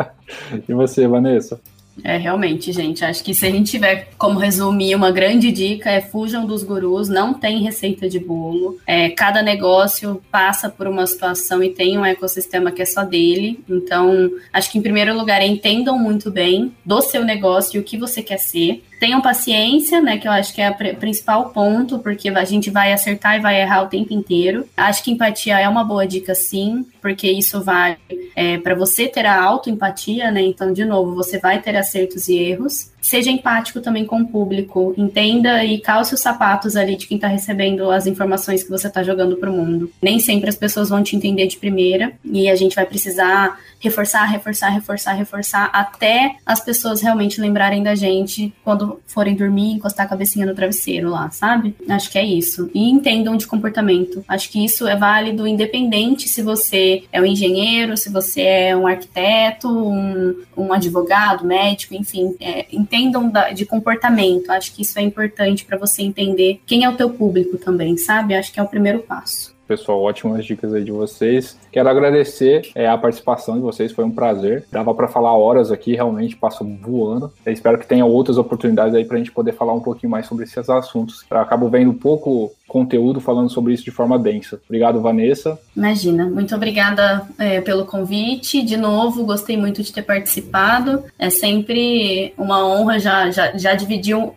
e você, Vanessa? É, realmente, gente, acho que se a gente tiver como resumir, uma grande dica é fujam dos gurus, não tem receita de bolo. É, cada negócio passa por uma situação e tem um ecossistema que é só dele. Então, acho que em primeiro lugar, entendam muito bem do seu negócio e o que você quer ser. Tenham paciência, né? Que eu acho que é o principal ponto, porque a gente vai acertar e vai errar o tempo inteiro. Acho que empatia é uma boa dica, sim, porque isso vale é, para você ter a autoempatia, né? Então, de novo, você vai ter acertos e erros seja empático também com o público, entenda e calce os sapatos ali de quem está recebendo as informações que você está jogando para o mundo. Nem sempre as pessoas vão te entender de primeira e a gente vai precisar reforçar, reforçar, reforçar, reforçar até as pessoas realmente lembrarem da gente quando forem dormir, encostar a cabecinha no travesseiro lá, sabe? Acho que é isso. E entendam de comportamento. Acho que isso é válido independente se você é um engenheiro, se você é um arquiteto, um, um advogado, médico, enfim, é, entendam da, de comportamento. Acho que isso é importante para você entender quem é o teu público também, sabe? Acho que é o primeiro passo. Pessoal, ótimas dicas aí de vocês. Quero agradecer é, a participação de vocês, foi um prazer. Dava para falar horas aqui, realmente passou voando. Eu espero que tenha outras oportunidades aí para a gente poder falar um pouquinho mais sobre esses assuntos. Eu acabo vendo pouco conteúdo falando sobre isso de forma densa. Obrigado, Vanessa. Imagina, muito obrigada é, pelo convite. De novo, gostei muito de ter participado. É sempre uma honra, já, já, já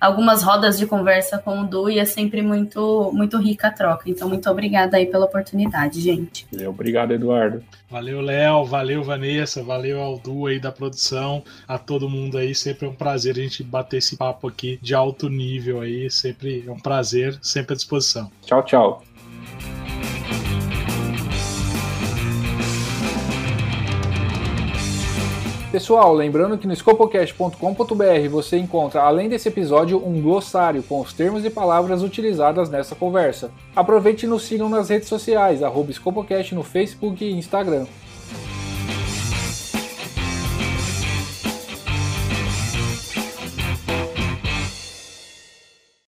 algumas rodas de conversa com o Du e é sempre muito, muito rica a troca. Então, muito obrigada aí pela oportunidade, gente. Obrigado, Eduardo. Valeu, Léo, valeu, Vanessa, valeu ao Du aí da produção, a todo mundo aí. Sempre é um prazer a gente bater esse papo aqui de alto nível aí. Sempre é um prazer, sempre à disposição. Tchau, tchau. Pessoal, lembrando que no scopocast.com.br você encontra, além desse episódio, um glossário com os termos e palavras utilizadas nessa conversa. Aproveite e nos sigam nas redes sociais, arroba Scopocast no Facebook e Instagram.